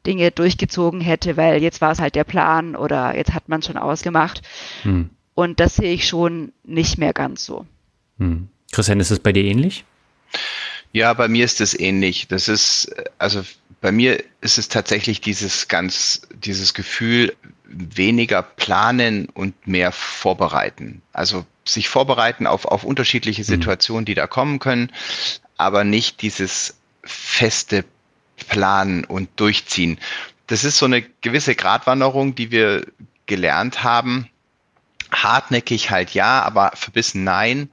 Dinge durchgezogen hätte, weil jetzt war es halt der Plan oder jetzt hat man schon ausgemacht. Hm. Und das sehe ich schon nicht mehr ganz so. Hm. Christian, ist es bei dir ähnlich? Ja, bei mir ist es ähnlich. Das ist, also bei mir ist es tatsächlich dieses ganz, dieses Gefühl, weniger planen und mehr vorbereiten. Also sich vorbereiten auf, auf unterschiedliche hm. Situationen, die da kommen können, aber nicht dieses feste Planen und Durchziehen. Das ist so eine gewisse Gratwanderung, die wir gelernt haben. Hartnäckig halt ja, aber verbissen nein.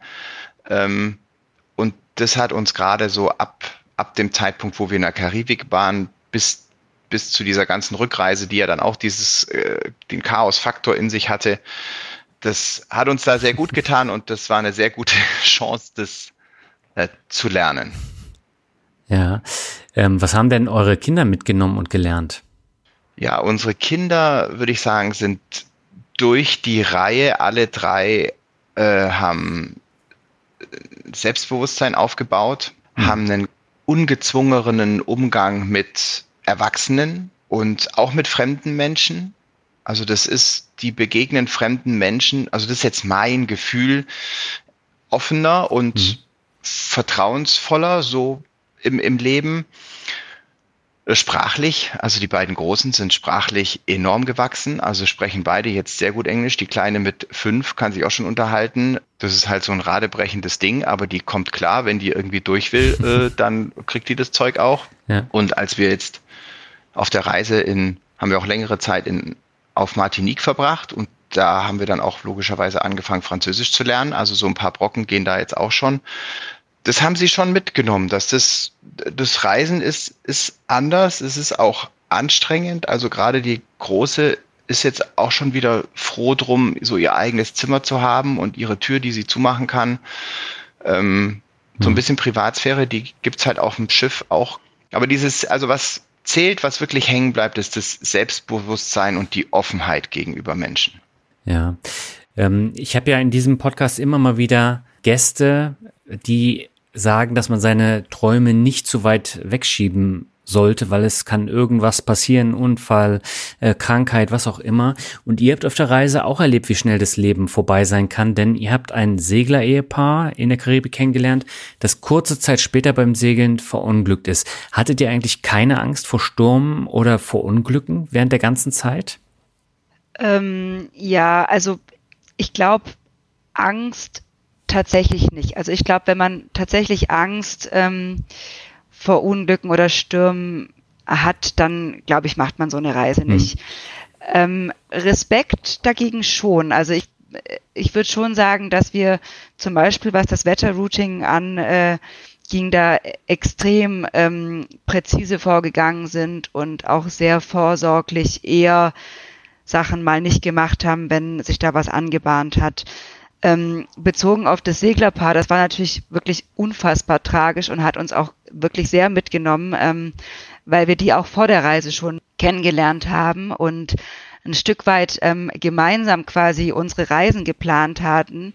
Ähm, und das hat uns gerade so ab, ab dem Zeitpunkt, wo wir in der Karibik waren, bis, bis zu dieser ganzen Rückreise, die ja dann auch dieses, äh, den Chaos-Faktor in sich hatte, das hat uns da sehr gut getan und das war eine sehr gute Chance, das äh, zu lernen. Ja. Ähm, was haben denn eure Kinder mitgenommen und gelernt? Ja, unsere Kinder, würde ich sagen, sind durch die Reihe, alle drei äh, haben Selbstbewusstsein aufgebaut, mhm. haben einen ungezwungenen Umgang mit Erwachsenen und auch mit fremden Menschen. Also das ist, die begegnen fremden Menschen, also das ist jetzt mein Gefühl, offener und mhm vertrauensvoller so im, im Leben. Äh, sprachlich, also die beiden Großen sind sprachlich enorm gewachsen, also sprechen beide jetzt sehr gut Englisch. Die Kleine mit fünf kann sich auch schon unterhalten. Das ist halt so ein radebrechendes Ding, aber die kommt klar, wenn die irgendwie durch will, äh, dann kriegt die das Zeug auch. Ja. Und als wir jetzt auf der Reise in, haben wir auch längere Zeit in, auf Martinique verbracht und da haben wir dann auch logischerweise angefangen, Französisch zu lernen. Also so ein paar Brocken gehen da jetzt auch schon. Das haben sie schon mitgenommen, dass das, das Reisen ist, ist anders. Es ist auch anstrengend. Also gerade die Große ist jetzt auch schon wieder froh drum, so ihr eigenes Zimmer zu haben und ihre Tür, die sie zumachen kann. Ähm, so ein mhm. bisschen Privatsphäre, die gibt's halt auf dem Schiff auch. Aber dieses, also was zählt, was wirklich hängen bleibt, ist das Selbstbewusstsein und die Offenheit gegenüber Menschen. Ja, ähm, ich habe ja in diesem Podcast immer mal wieder Gäste, die sagen, dass man seine Träume nicht zu weit wegschieben sollte, weil es kann irgendwas passieren, Unfall, äh, Krankheit, was auch immer. Und ihr habt auf der Reise auch erlebt, wie schnell das Leben vorbei sein kann, denn ihr habt ein Segler-Ehepaar in der Karibik kennengelernt, das kurze Zeit später beim Segeln verunglückt ist. Hattet ihr eigentlich keine Angst vor Sturm oder vor Unglücken während der ganzen Zeit? Ähm, ja, also ich glaube, Angst tatsächlich nicht. Also ich glaube, wenn man tatsächlich Angst ähm, vor Unglücken oder Stürmen hat, dann glaube ich, macht man so eine Reise mhm. nicht. Ähm, Respekt dagegen schon. Also ich, ich würde schon sagen, dass wir zum Beispiel, was das Wetterrouting an äh, ging, da extrem ähm, präzise vorgegangen sind und auch sehr vorsorglich eher Sachen mal nicht gemacht haben, wenn sich da was angebahnt hat. Ähm, bezogen auf das Seglerpaar, das war natürlich wirklich unfassbar tragisch und hat uns auch wirklich sehr mitgenommen, ähm, weil wir die auch vor der Reise schon kennengelernt haben und ein Stück weit ähm, gemeinsam quasi unsere Reisen geplant hatten.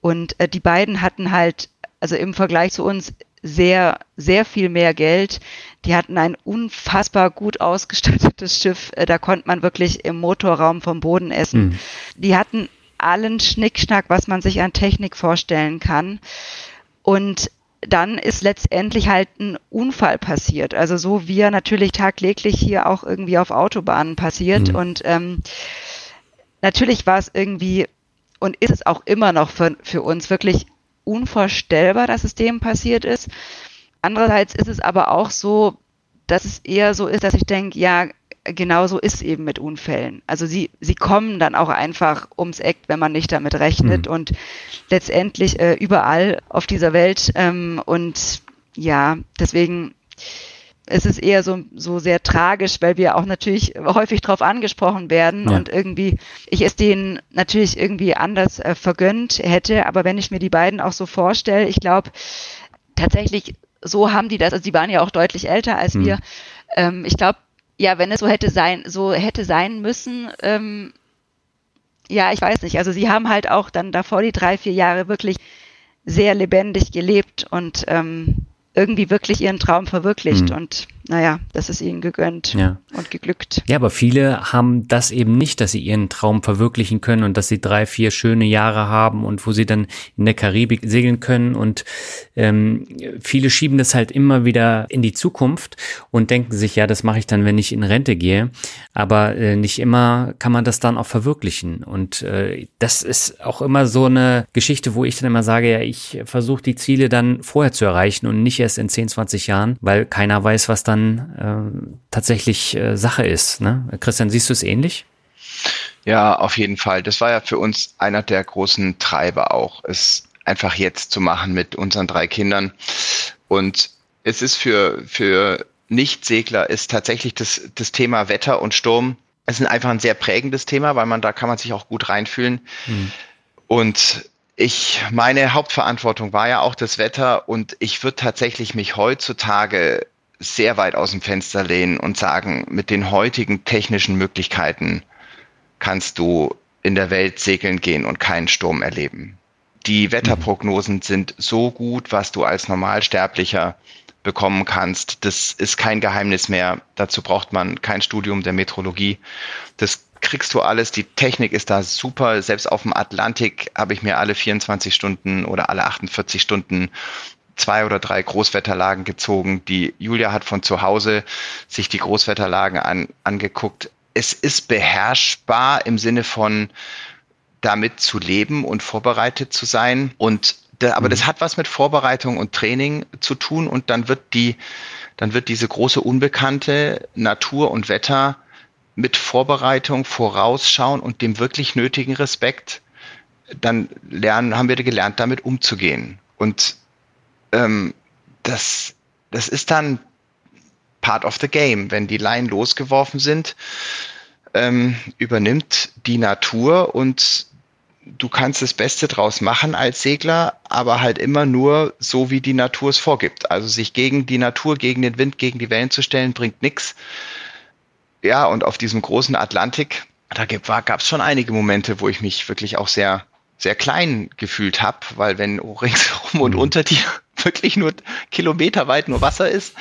Und äh, die beiden hatten halt, also im Vergleich zu uns, sehr, sehr viel mehr Geld. Die hatten ein unfassbar gut ausgestattetes Schiff. Äh, da konnte man wirklich im Motorraum vom Boden essen. Mhm. Die hatten allen Schnickschnack, was man sich an Technik vorstellen kann. Und dann ist letztendlich halt ein Unfall passiert. Also so wie er natürlich tagtäglich hier auch irgendwie auf Autobahnen passiert. Mhm. Und ähm, natürlich war es irgendwie und ist es auch immer noch für, für uns wirklich unvorstellbar, dass es dem passiert ist. Andererseits ist es aber auch so, dass es eher so ist, dass ich denke, ja, genau so ist eben mit Unfällen. Also sie, sie kommen dann auch einfach ums Eck, wenn man nicht damit rechnet mhm. und letztendlich äh, überall auf dieser Welt. Ähm, und ja, deswegen ist es eher so, so sehr tragisch, weil wir auch natürlich häufig darauf angesprochen werden ja. und irgendwie ich es denen natürlich irgendwie anders äh, vergönnt hätte. Aber wenn ich mir die beiden auch so vorstelle, ich glaube, tatsächlich so haben die das, also die waren ja auch deutlich älter als mhm. wir. Ähm, ich glaube, ja, wenn es so hätte sein, so hätte sein müssen, ähm, ja, ich weiß nicht. Also sie haben halt auch dann davor die drei, vier Jahre wirklich sehr lebendig gelebt und ähm, irgendwie wirklich ihren Traum verwirklicht. Mhm. Und naja, das ist ihnen gegönnt ja. und geglückt. Ja, aber viele haben das eben nicht, dass sie ihren Traum verwirklichen können und dass sie drei, vier schöne Jahre haben und wo sie dann in der Karibik segeln können. Und ähm, viele schieben das halt immer wieder in die Zukunft und denken sich, ja, das mache ich dann, wenn ich in Rente gehe. Aber äh, nicht immer kann man das dann auch verwirklichen. Und äh, das ist auch immer so eine Geschichte, wo ich dann immer sage, ja, ich versuche die Ziele dann vorher zu erreichen und nicht erst in 10, 20 Jahren, weil keiner weiß, was dann dann äh, tatsächlich äh, Sache ist. Ne? Christian, siehst du es ähnlich? Ja, auf jeden Fall. Das war ja für uns einer der großen Treiber auch, es einfach jetzt zu machen mit unseren drei Kindern. Und es ist für, für Nicht-Segler ist tatsächlich das, das Thema Wetter und Sturm es ist einfach ein sehr prägendes Thema, weil man da kann man sich auch gut reinfühlen. Mhm. Und ich, meine Hauptverantwortung war ja auch das Wetter und ich würde tatsächlich mich heutzutage sehr weit aus dem Fenster lehnen und sagen, mit den heutigen technischen Möglichkeiten kannst du in der Welt segeln gehen und keinen Sturm erleben. Die Wetterprognosen sind so gut, was du als Normalsterblicher bekommen kannst. Das ist kein Geheimnis mehr. Dazu braucht man kein Studium der Metrologie. Das kriegst du alles. Die Technik ist da super. Selbst auf dem Atlantik habe ich mir alle 24 Stunden oder alle 48 Stunden zwei oder drei Großwetterlagen gezogen. Die Julia hat von zu Hause sich die Großwetterlagen an, angeguckt. Es ist beherrschbar im Sinne von damit zu leben und vorbereitet zu sein. Und da, aber mhm. das hat was mit Vorbereitung und Training zu tun und dann wird die, dann wird diese große unbekannte Natur und Wetter mit Vorbereitung, Vorausschauen und dem wirklich nötigen Respekt, dann lernen, haben wir gelernt, damit umzugehen. Und ähm, das, das ist dann part of the game. Wenn die Laien losgeworfen sind, ähm, übernimmt die Natur und du kannst das Beste draus machen als Segler, aber halt immer nur so, wie die Natur es vorgibt. Also sich gegen die Natur, gegen den Wind, gegen die Wellen zu stellen, bringt nichts. Ja, und auf diesem großen Atlantik, da gab es schon einige Momente, wo ich mich wirklich auch sehr, sehr klein gefühlt habe, weil wenn ringsherum und mhm. unter dir wirklich nur kilometerweit nur Wasser ist,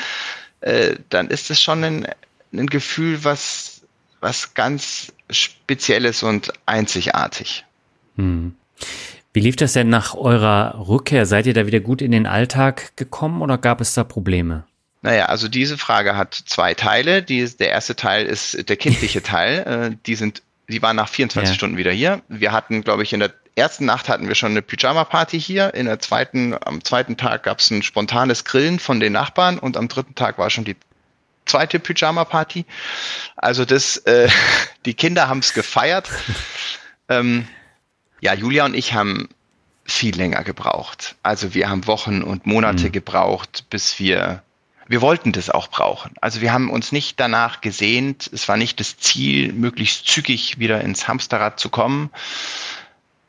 äh, dann ist es schon ein, ein Gefühl, was, was ganz Spezielles und einzigartig. Hm. Wie lief das denn nach eurer Rückkehr? Seid ihr da wieder gut in den Alltag gekommen oder gab es da Probleme? Naja, also diese Frage hat zwei Teile. Die, der erste Teil ist der kindliche Teil. Äh, die sind, die waren nach 24 ja. Stunden wieder hier. Wir hatten, glaube ich, in der ersten Nacht hatten wir schon eine Pyjama-Party hier. In der zweiten, am zweiten Tag gab es ein spontanes Grillen von den Nachbarn und am dritten Tag war schon die zweite Pyjama-Party. Also das, äh, die Kinder haben es gefeiert. Ähm, ja, Julia und ich haben viel länger gebraucht. Also wir haben Wochen und Monate mhm. gebraucht, bis wir, wir wollten das auch brauchen. Also wir haben uns nicht danach gesehnt. Es war nicht das Ziel, möglichst zügig wieder ins Hamsterrad zu kommen.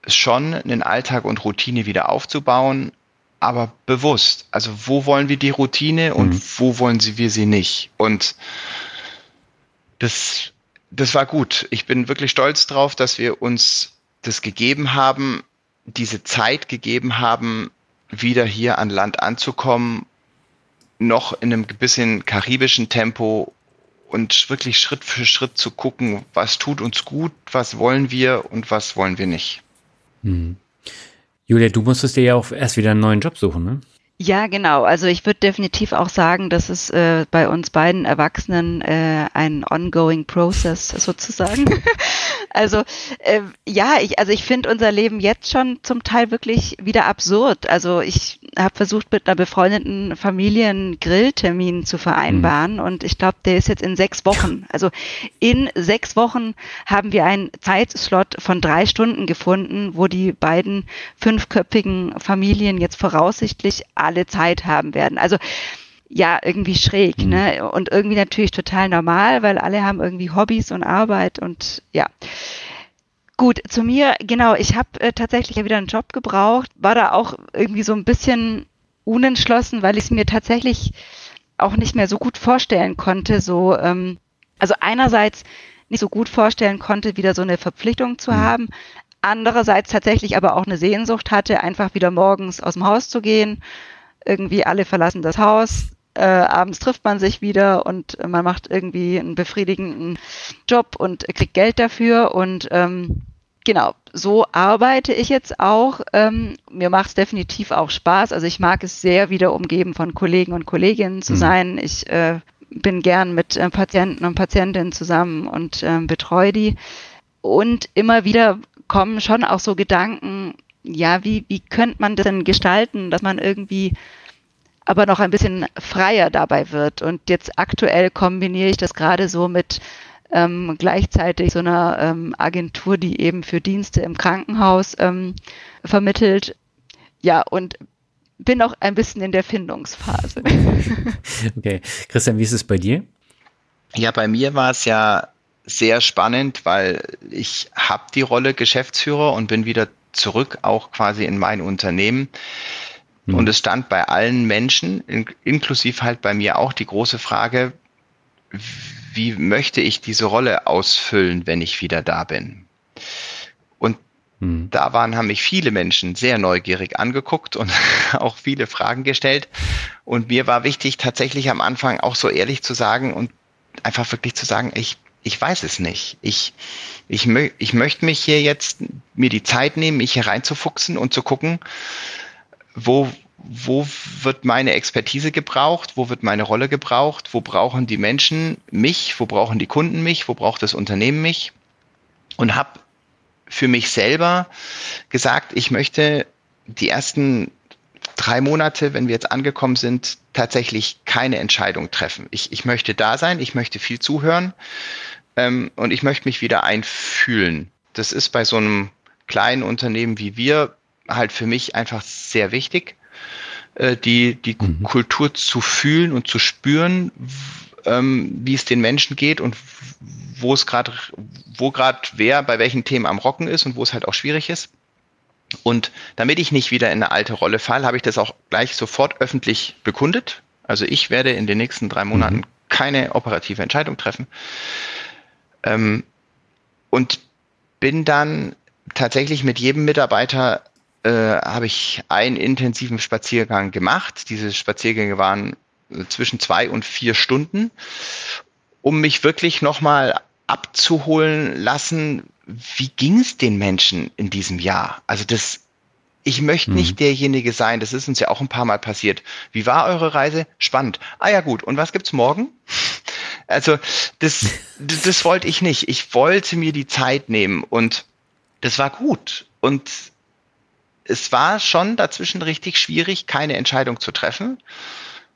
Schon einen Alltag und Routine wieder aufzubauen, aber bewusst. Also wo wollen wir die Routine und mhm. wo wollen sie, wir sie nicht? Und das, das war gut. Ich bin wirklich stolz drauf, dass wir uns das gegeben haben, diese Zeit gegeben haben, wieder hier an Land anzukommen, noch in einem bisschen karibischen Tempo und wirklich Schritt für Schritt zu gucken, was tut uns gut, was wollen wir und was wollen wir nicht. Hm. Julia, du musstest dir ja auch erst wieder einen neuen Job suchen, ne? Ja, genau. Also ich würde definitiv auch sagen, dass es äh, bei uns beiden Erwachsenen äh, ein ongoing process sozusagen. also äh, ja, ich, also ich finde unser Leben jetzt schon zum Teil wirklich wieder absurd. Also ich habe versucht, mit einer befreundeten Familie einen Grilltermin zu vereinbaren mhm. und ich glaube, der ist jetzt in sechs Wochen. Also in sechs Wochen haben wir einen Zeitslot von drei Stunden gefunden, wo die beiden fünfköpfigen Familien jetzt voraussichtlich alle Zeit haben werden. Also ja, irgendwie schräg, mhm. ne? Und irgendwie natürlich total normal, weil alle haben irgendwie Hobbys und Arbeit und ja. Gut, zu mir, genau, ich habe äh, tatsächlich ja wieder einen Job gebraucht, war da auch irgendwie so ein bisschen unentschlossen, weil ich es mir tatsächlich auch nicht mehr so gut vorstellen konnte, so, ähm, also einerseits nicht so gut vorstellen konnte, wieder so eine Verpflichtung zu mhm. haben, andererseits tatsächlich aber auch eine Sehnsucht hatte, einfach wieder morgens aus dem Haus zu gehen, irgendwie alle verlassen das Haus, äh, abends trifft man sich wieder und man macht irgendwie einen befriedigenden Job und kriegt Geld dafür und ähm, genau, so arbeite ich jetzt auch. Ähm, mir macht es definitiv auch Spaß. Also ich mag es sehr, wieder umgeben von Kollegen und Kolleginnen zu mhm. sein. Ich äh, bin gern mit äh, Patienten und Patientinnen zusammen und äh, betreue die. Und immer wieder kommen schon auch so Gedanken, ja, wie, wie könnte man das denn gestalten, dass man irgendwie aber noch ein bisschen freier dabei wird. Und jetzt aktuell kombiniere ich das gerade so mit ähm, gleichzeitig so einer ähm, Agentur, die eben für Dienste im Krankenhaus ähm, vermittelt. Ja, und bin auch ein bisschen in der Findungsphase. okay. Christian, wie ist es bei dir? Ja, bei mir war es ja sehr spannend, weil ich habe die Rolle Geschäftsführer und bin wieder zurück auch quasi in mein Unternehmen. Mhm. Und es stand bei allen Menschen, in, inklusive halt bei mir auch, die große Frage, wie möchte ich diese Rolle ausfüllen, wenn ich wieder da bin? Und mhm. da waren, haben mich viele Menschen sehr neugierig angeguckt und auch viele Fragen gestellt. Und mir war wichtig, tatsächlich am Anfang auch so ehrlich zu sagen und einfach wirklich zu sagen, ich, ich weiß es nicht. Ich, ich, mö ich möchte mich hier jetzt mir die Zeit nehmen, mich hier reinzufuchsen und zu gucken, wo, wo wird meine Expertise gebraucht, wo wird meine Rolle gebraucht, wo brauchen die Menschen mich, wo brauchen die Kunden mich, wo braucht das Unternehmen mich und habe für mich selber gesagt, ich möchte die ersten drei Monate, wenn wir jetzt angekommen sind, tatsächlich keine Entscheidung treffen. Ich, ich möchte da sein, ich möchte viel zuhören ähm, und ich möchte mich wieder einfühlen. Das ist bei so einem kleinen Unternehmen wie wir halt für mich einfach sehr wichtig, äh, die, die mhm. Kultur zu fühlen und zu spüren, ähm, wie es den Menschen geht und wo es gerade, wo gerade wer bei welchen Themen am Rocken ist und wo es halt auch schwierig ist. Und damit ich nicht wieder in eine alte Rolle falle, habe ich das auch gleich sofort öffentlich bekundet. Also ich werde in den nächsten drei Monaten mhm. keine operative Entscheidung treffen. Ähm, und bin dann tatsächlich mit jedem Mitarbeiter äh, habe ich einen intensiven Spaziergang gemacht. Diese Spaziergänge waren äh, zwischen zwei und vier Stunden, um mich wirklich nochmal abzuholen lassen, wie ging es den Menschen in diesem Jahr? Also das, ich möchte nicht mhm. derjenige sein, das ist uns ja auch ein paar Mal passiert. Wie war eure Reise? Spannend. Ah ja gut, und was gibt's morgen? Also das, das wollte ich nicht. Ich wollte mir die Zeit nehmen und das war gut. Und es war schon dazwischen richtig schwierig, keine Entscheidung zu treffen,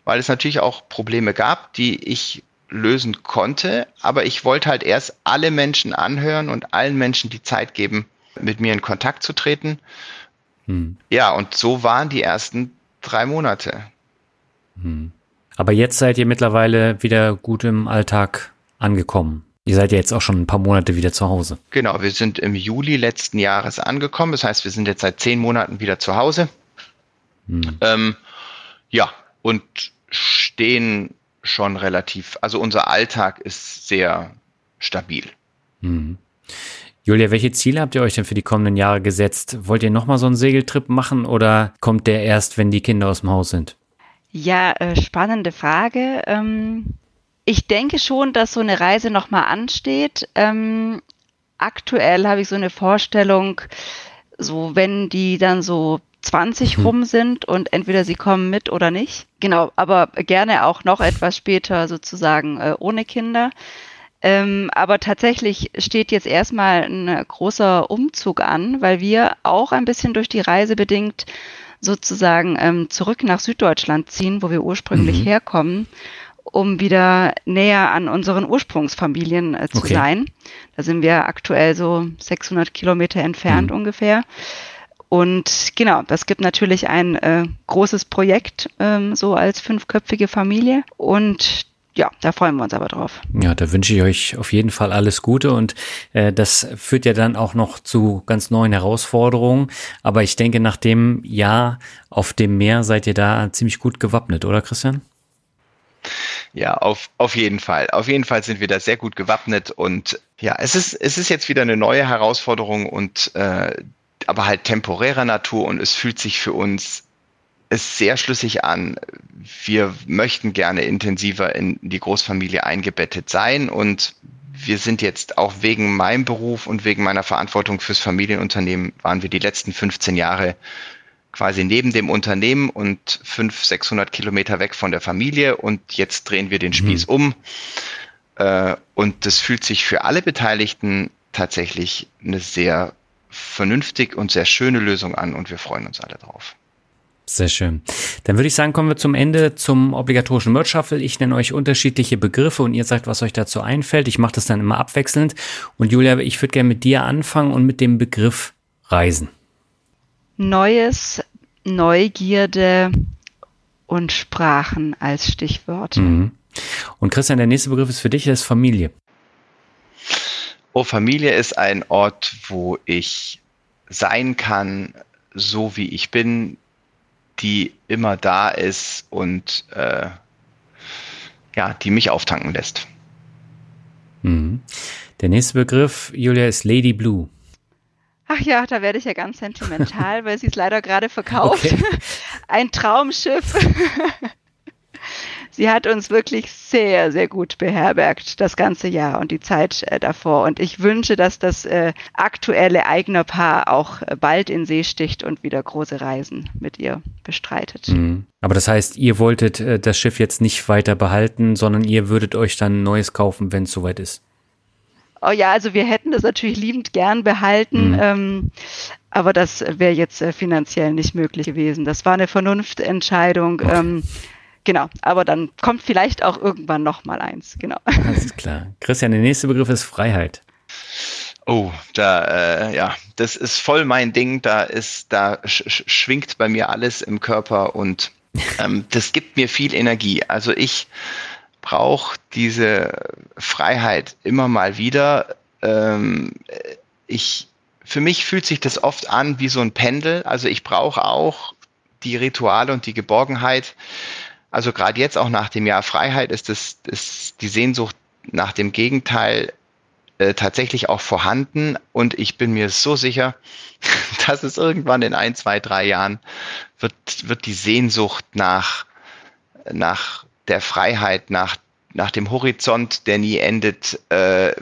weil es natürlich auch Probleme gab, die ich lösen konnte, aber ich wollte halt erst alle Menschen anhören und allen Menschen die Zeit geben, mit mir in Kontakt zu treten. Hm. Ja, und so waren die ersten drei Monate. Hm. Aber jetzt seid ihr mittlerweile wieder gut im Alltag angekommen. Ihr seid ja jetzt auch schon ein paar Monate wieder zu Hause. Genau, wir sind im Juli letzten Jahres angekommen. Das heißt, wir sind jetzt seit zehn Monaten wieder zu Hause. Hm. Ähm, ja, und stehen schon relativ, also unser Alltag ist sehr stabil. Hm. Julia, welche Ziele habt ihr euch denn für die kommenden Jahre gesetzt? Wollt ihr nochmal so einen Segeltrip machen oder kommt der erst, wenn die Kinder aus dem Haus sind? Ja, äh, spannende Frage. Ähm, ich denke schon, dass so eine Reise nochmal ansteht. Ähm, aktuell habe ich so eine Vorstellung, so wenn die dann so 20 hm. rum sind und entweder sie kommen mit oder nicht. Genau, aber gerne auch noch etwas später sozusagen äh, ohne Kinder. Ähm, aber tatsächlich steht jetzt erstmal ein großer Umzug an, weil wir auch ein bisschen durch die Reise bedingt sozusagen ähm, zurück nach Süddeutschland ziehen, wo wir ursprünglich mhm. herkommen, um wieder näher an unseren Ursprungsfamilien äh, zu okay. sein. Da sind wir aktuell so 600 Kilometer entfernt mhm. ungefähr. Und genau, das gibt natürlich ein äh, großes Projekt, ähm, so als fünfköpfige Familie. Und ja, da freuen wir uns aber drauf. Ja, da wünsche ich euch auf jeden Fall alles Gute und äh, das führt ja dann auch noch zu ganz neuen Herausforderungen. Aber ich denke, nach dem Jahr auf dem Meer seid ihr da ziemlich gut gewappnet, oder Christian? Ja, auf, auf jeden Fall. Auf jeden Fall sind wir da sehr gut gewappnet und ja, es ist, es ist jetzt wieder eine neue Herausforderung und äh, aber halt temporärer Natur und es fühlt sich für uns es sehr schlüssig an. Wir möchten gerne intensiver in die Großfamilie eingebettet sein und wir sind jetzt auch wegen meinem Beruf und wegen meiner Verantwortung fürs Familienunternehmen waren wir die letzten 15 Jahre quasi neben dem Unternehmen und 500, 600 Kilometer weg von der Familie und jetzt drehen wir den mhm. Spieß mhm. um. Äh, und das fühlt sich für alle Beteiligten tatsächlich eine sehr vernünftig und sehr schöne Lösung an und wir freuen uns alle drauf. Sehr schön. Dann würde ich sagen, kommen wir zum Ende zum obligatorischen Merch Ich nenne euch unterschiedliche Begriffe und ihr sagt, was euch dazu einfällt. Ich mache das dann immer abwechselnd. Und Julia, ich würde gerne mit dir anfangen und mit dem Begriff Reisen. Neues, Neugierde und Sprachen als Stichwort. Mhm. Und Christian, der nächste Begriff ist für dich, das ist Familie. Oh, Familie ist ein Ort, wo ich sein kann, so wie ich bin, die immer da ist und äh, ja, die mich auftanken lässt. Mhm. Der nächste Begriff, Julia, ist Lady Blue. Ach ja, da werde ich ja ganz sentimental, weil sie es leider gerade verkauft. Okay. Ein Traumschiff. Sie hat uns wirklich sehr, sehr gut beherbergt das ganze Jahr und die Zeit äh, davor. Und ich wünsche, dass das äh, aktuelle Eignerpaar auch äh, bald in See sticht und wieder große Reisen mit ihr bestreitet. Mhm. Aber das heißt, ihr wolltet das Schiff jetzt nicht weiter behalten, sondern ihr würdet euch dann ein neues kaufen, wenn es soweit ist. Oh ja, also wir hätten das natürlich liebend gern behalten. Mhm. Ähm, aber das wäre jetzt finanziell nicht möglich gewesen. Das war eine Vernunftentscheidung. Ähm, Genau, aber dann kommt vielleicht auch irgendwann noch mal eins. Genau. Alles klar. Christian, der nächste Begriff ist Freiheit. Oh, da äh, ja, das ist voll mein Ding. Da ist, da sch schwingt bei mir alles im Körper und ähm, das gibt mir viel Energie. Also ich brauche diese Freiheit immer mal wieder. Ähm, ich für mich fühlt sich das oft an wie so ein Pendel. Also ich brauche auch die Rituale und die Geborgenheit also gerade jetzt auch nach dem Jahr Freiheit ist es ist die Sehnsucht nach dem Gegenteil äh, tatsächlich auch vorhanden. Und ich bin mir so sicher, dass es irgendwann in ein, zwei, drei Jahren wird, wird die Sehnsucht nach, nach der Freiheit, nach, nach dem Horizont, der nie endet, äh,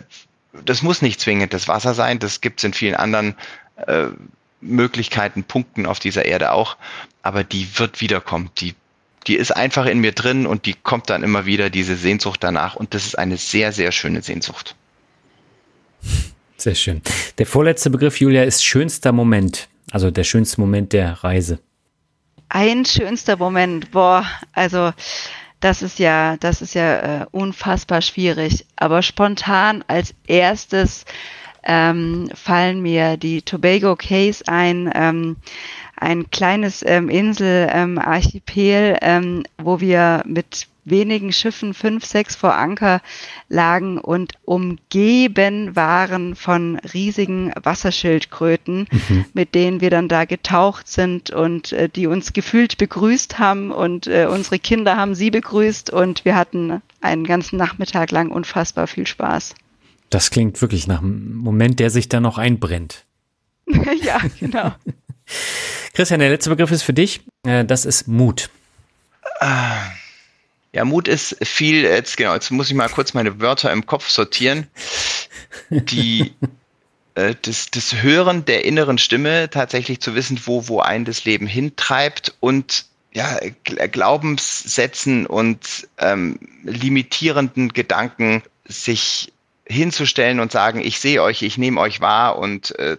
das muss nicht zwingend das Wasser sein, das gibt es in vielen anderen äh, Möglichkeiten, Punkten auf dieser Erde auch, aber die wird wiederkommen, die die ist einfach in mir drin und die kommt dann immer wieder, diese Sehnsucht danach. Und das ist eine sehr, sehr schöne Sehnsucht. Sehr schön. Der vorletzte Begriff, Julia, ist schönster Moment. Also der schönste Moment der Reise. Ein schönster Moment, boah, also Das ist ja, das ist ja äh, unfassbar schwierig. Aber spontan als erstes ähm, fallen mir die Tobago Case ein, ähm, ein kleines ähm, Inselarchipel, ähm, wo wir mit wenigen Schiffen, fünf, sechs vor Anker lagen und umgeben waren von riesigen Wasserschildkröten, mhm. mit denen wir dann da getaucht sind und äh, die uns gefühlt begrüßt haben und äh, unsere Kinder haben sie begrüßt und wir hatten einen ganzen Nachmittag lang unfassbar viel Spaß. Das klingt wirklich nach einem Moment, der sich da noch einbrennt. ja, genau. Christian, der letzte Begriff ist für dich. Äh, das ist Mut. Ja, Mut ist viel, jetzt genau, jetzt muss ich mal kurz meine Wörter im Kopf sortieren. Die, äh, das, das Hören der inneren Stimme, tatsächlich zu wissen, wo, wo ein das Leben hintreibt und ja, Glaubenssätzen und ähm, limitierenden Gedanken sich hinzustellen und sagen, ich sehe euch, ich nehme euch wahr und äh,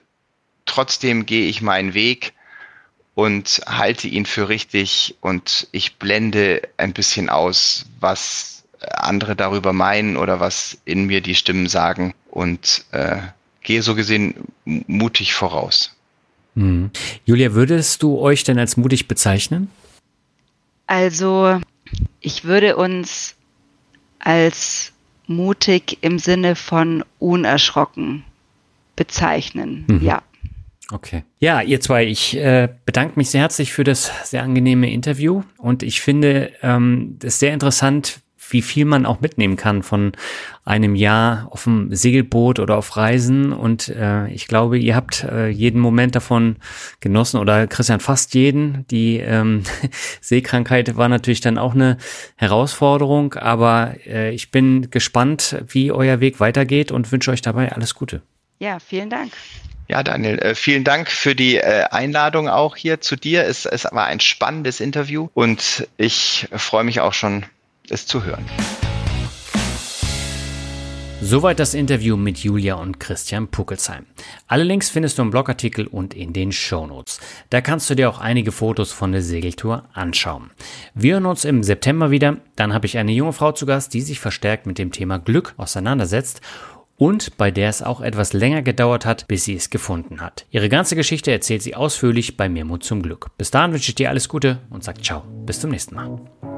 trotzdem gehe ich meinen Weg und halte ihn für richtig und ich blende ein bisschen aus, was andere darüber meinen oder was in mir die Stimmen sagen und äh, gehe so gesehen mutig voraus. Hm. Julia, würdest du euch denn als mutig bezeichnen? Also, ich würde uns als mutig im Sinne von unerschrocken bezeichnen. Mhm. Ja. Okay. Ja, ihr zwei, ich äh, bedanke mich sehr herzlich für das sehr angenehme Interview und ich finde ähm, es sehr interessant, wie viel man auch mitnehmen kann von einem Jahr auf dem Segelboot oder auf Reisen. Und äh, ich glaube, ihr habt äh, jeden Moment davon genossen oder Christian fast jeden. Die ähm, Seekrankheit war natürlich dann auch eine Herausforderung, aber äh, ich bin gespannt, wie euer Weg weitergeht und wünsche euch dabei alles Gute. Ja, vielen Dank. Ja, Daniel, äh, vielen Dank für die äh, Einladung auch hier zu dir. Es, es war ein spannendes Interview und ich freue mich auch schon, es zu hören. Soweit das Interview mit Julia und Christian Puckelsheim. Alle Links findest du im Blogartikel und in den Shownotes. Da kannst du dir auch einige Fotos von der Segeltour anschauen. Wir hören uns im September wieder. Dann habe ich eine junge Frau zu Gast, die sich verstärkt mit dem Thema Glück auseinandersetzt und bei der es auch etwas länger gedauert hat, bis sie es gefunden hat. Ihre ganze Geschichte erzählt sie ausführlich bei Mirmut zum Glück. Bis dahin wünsche ich dir alles Gute und sag ciao. Bis zum nächsten Mal.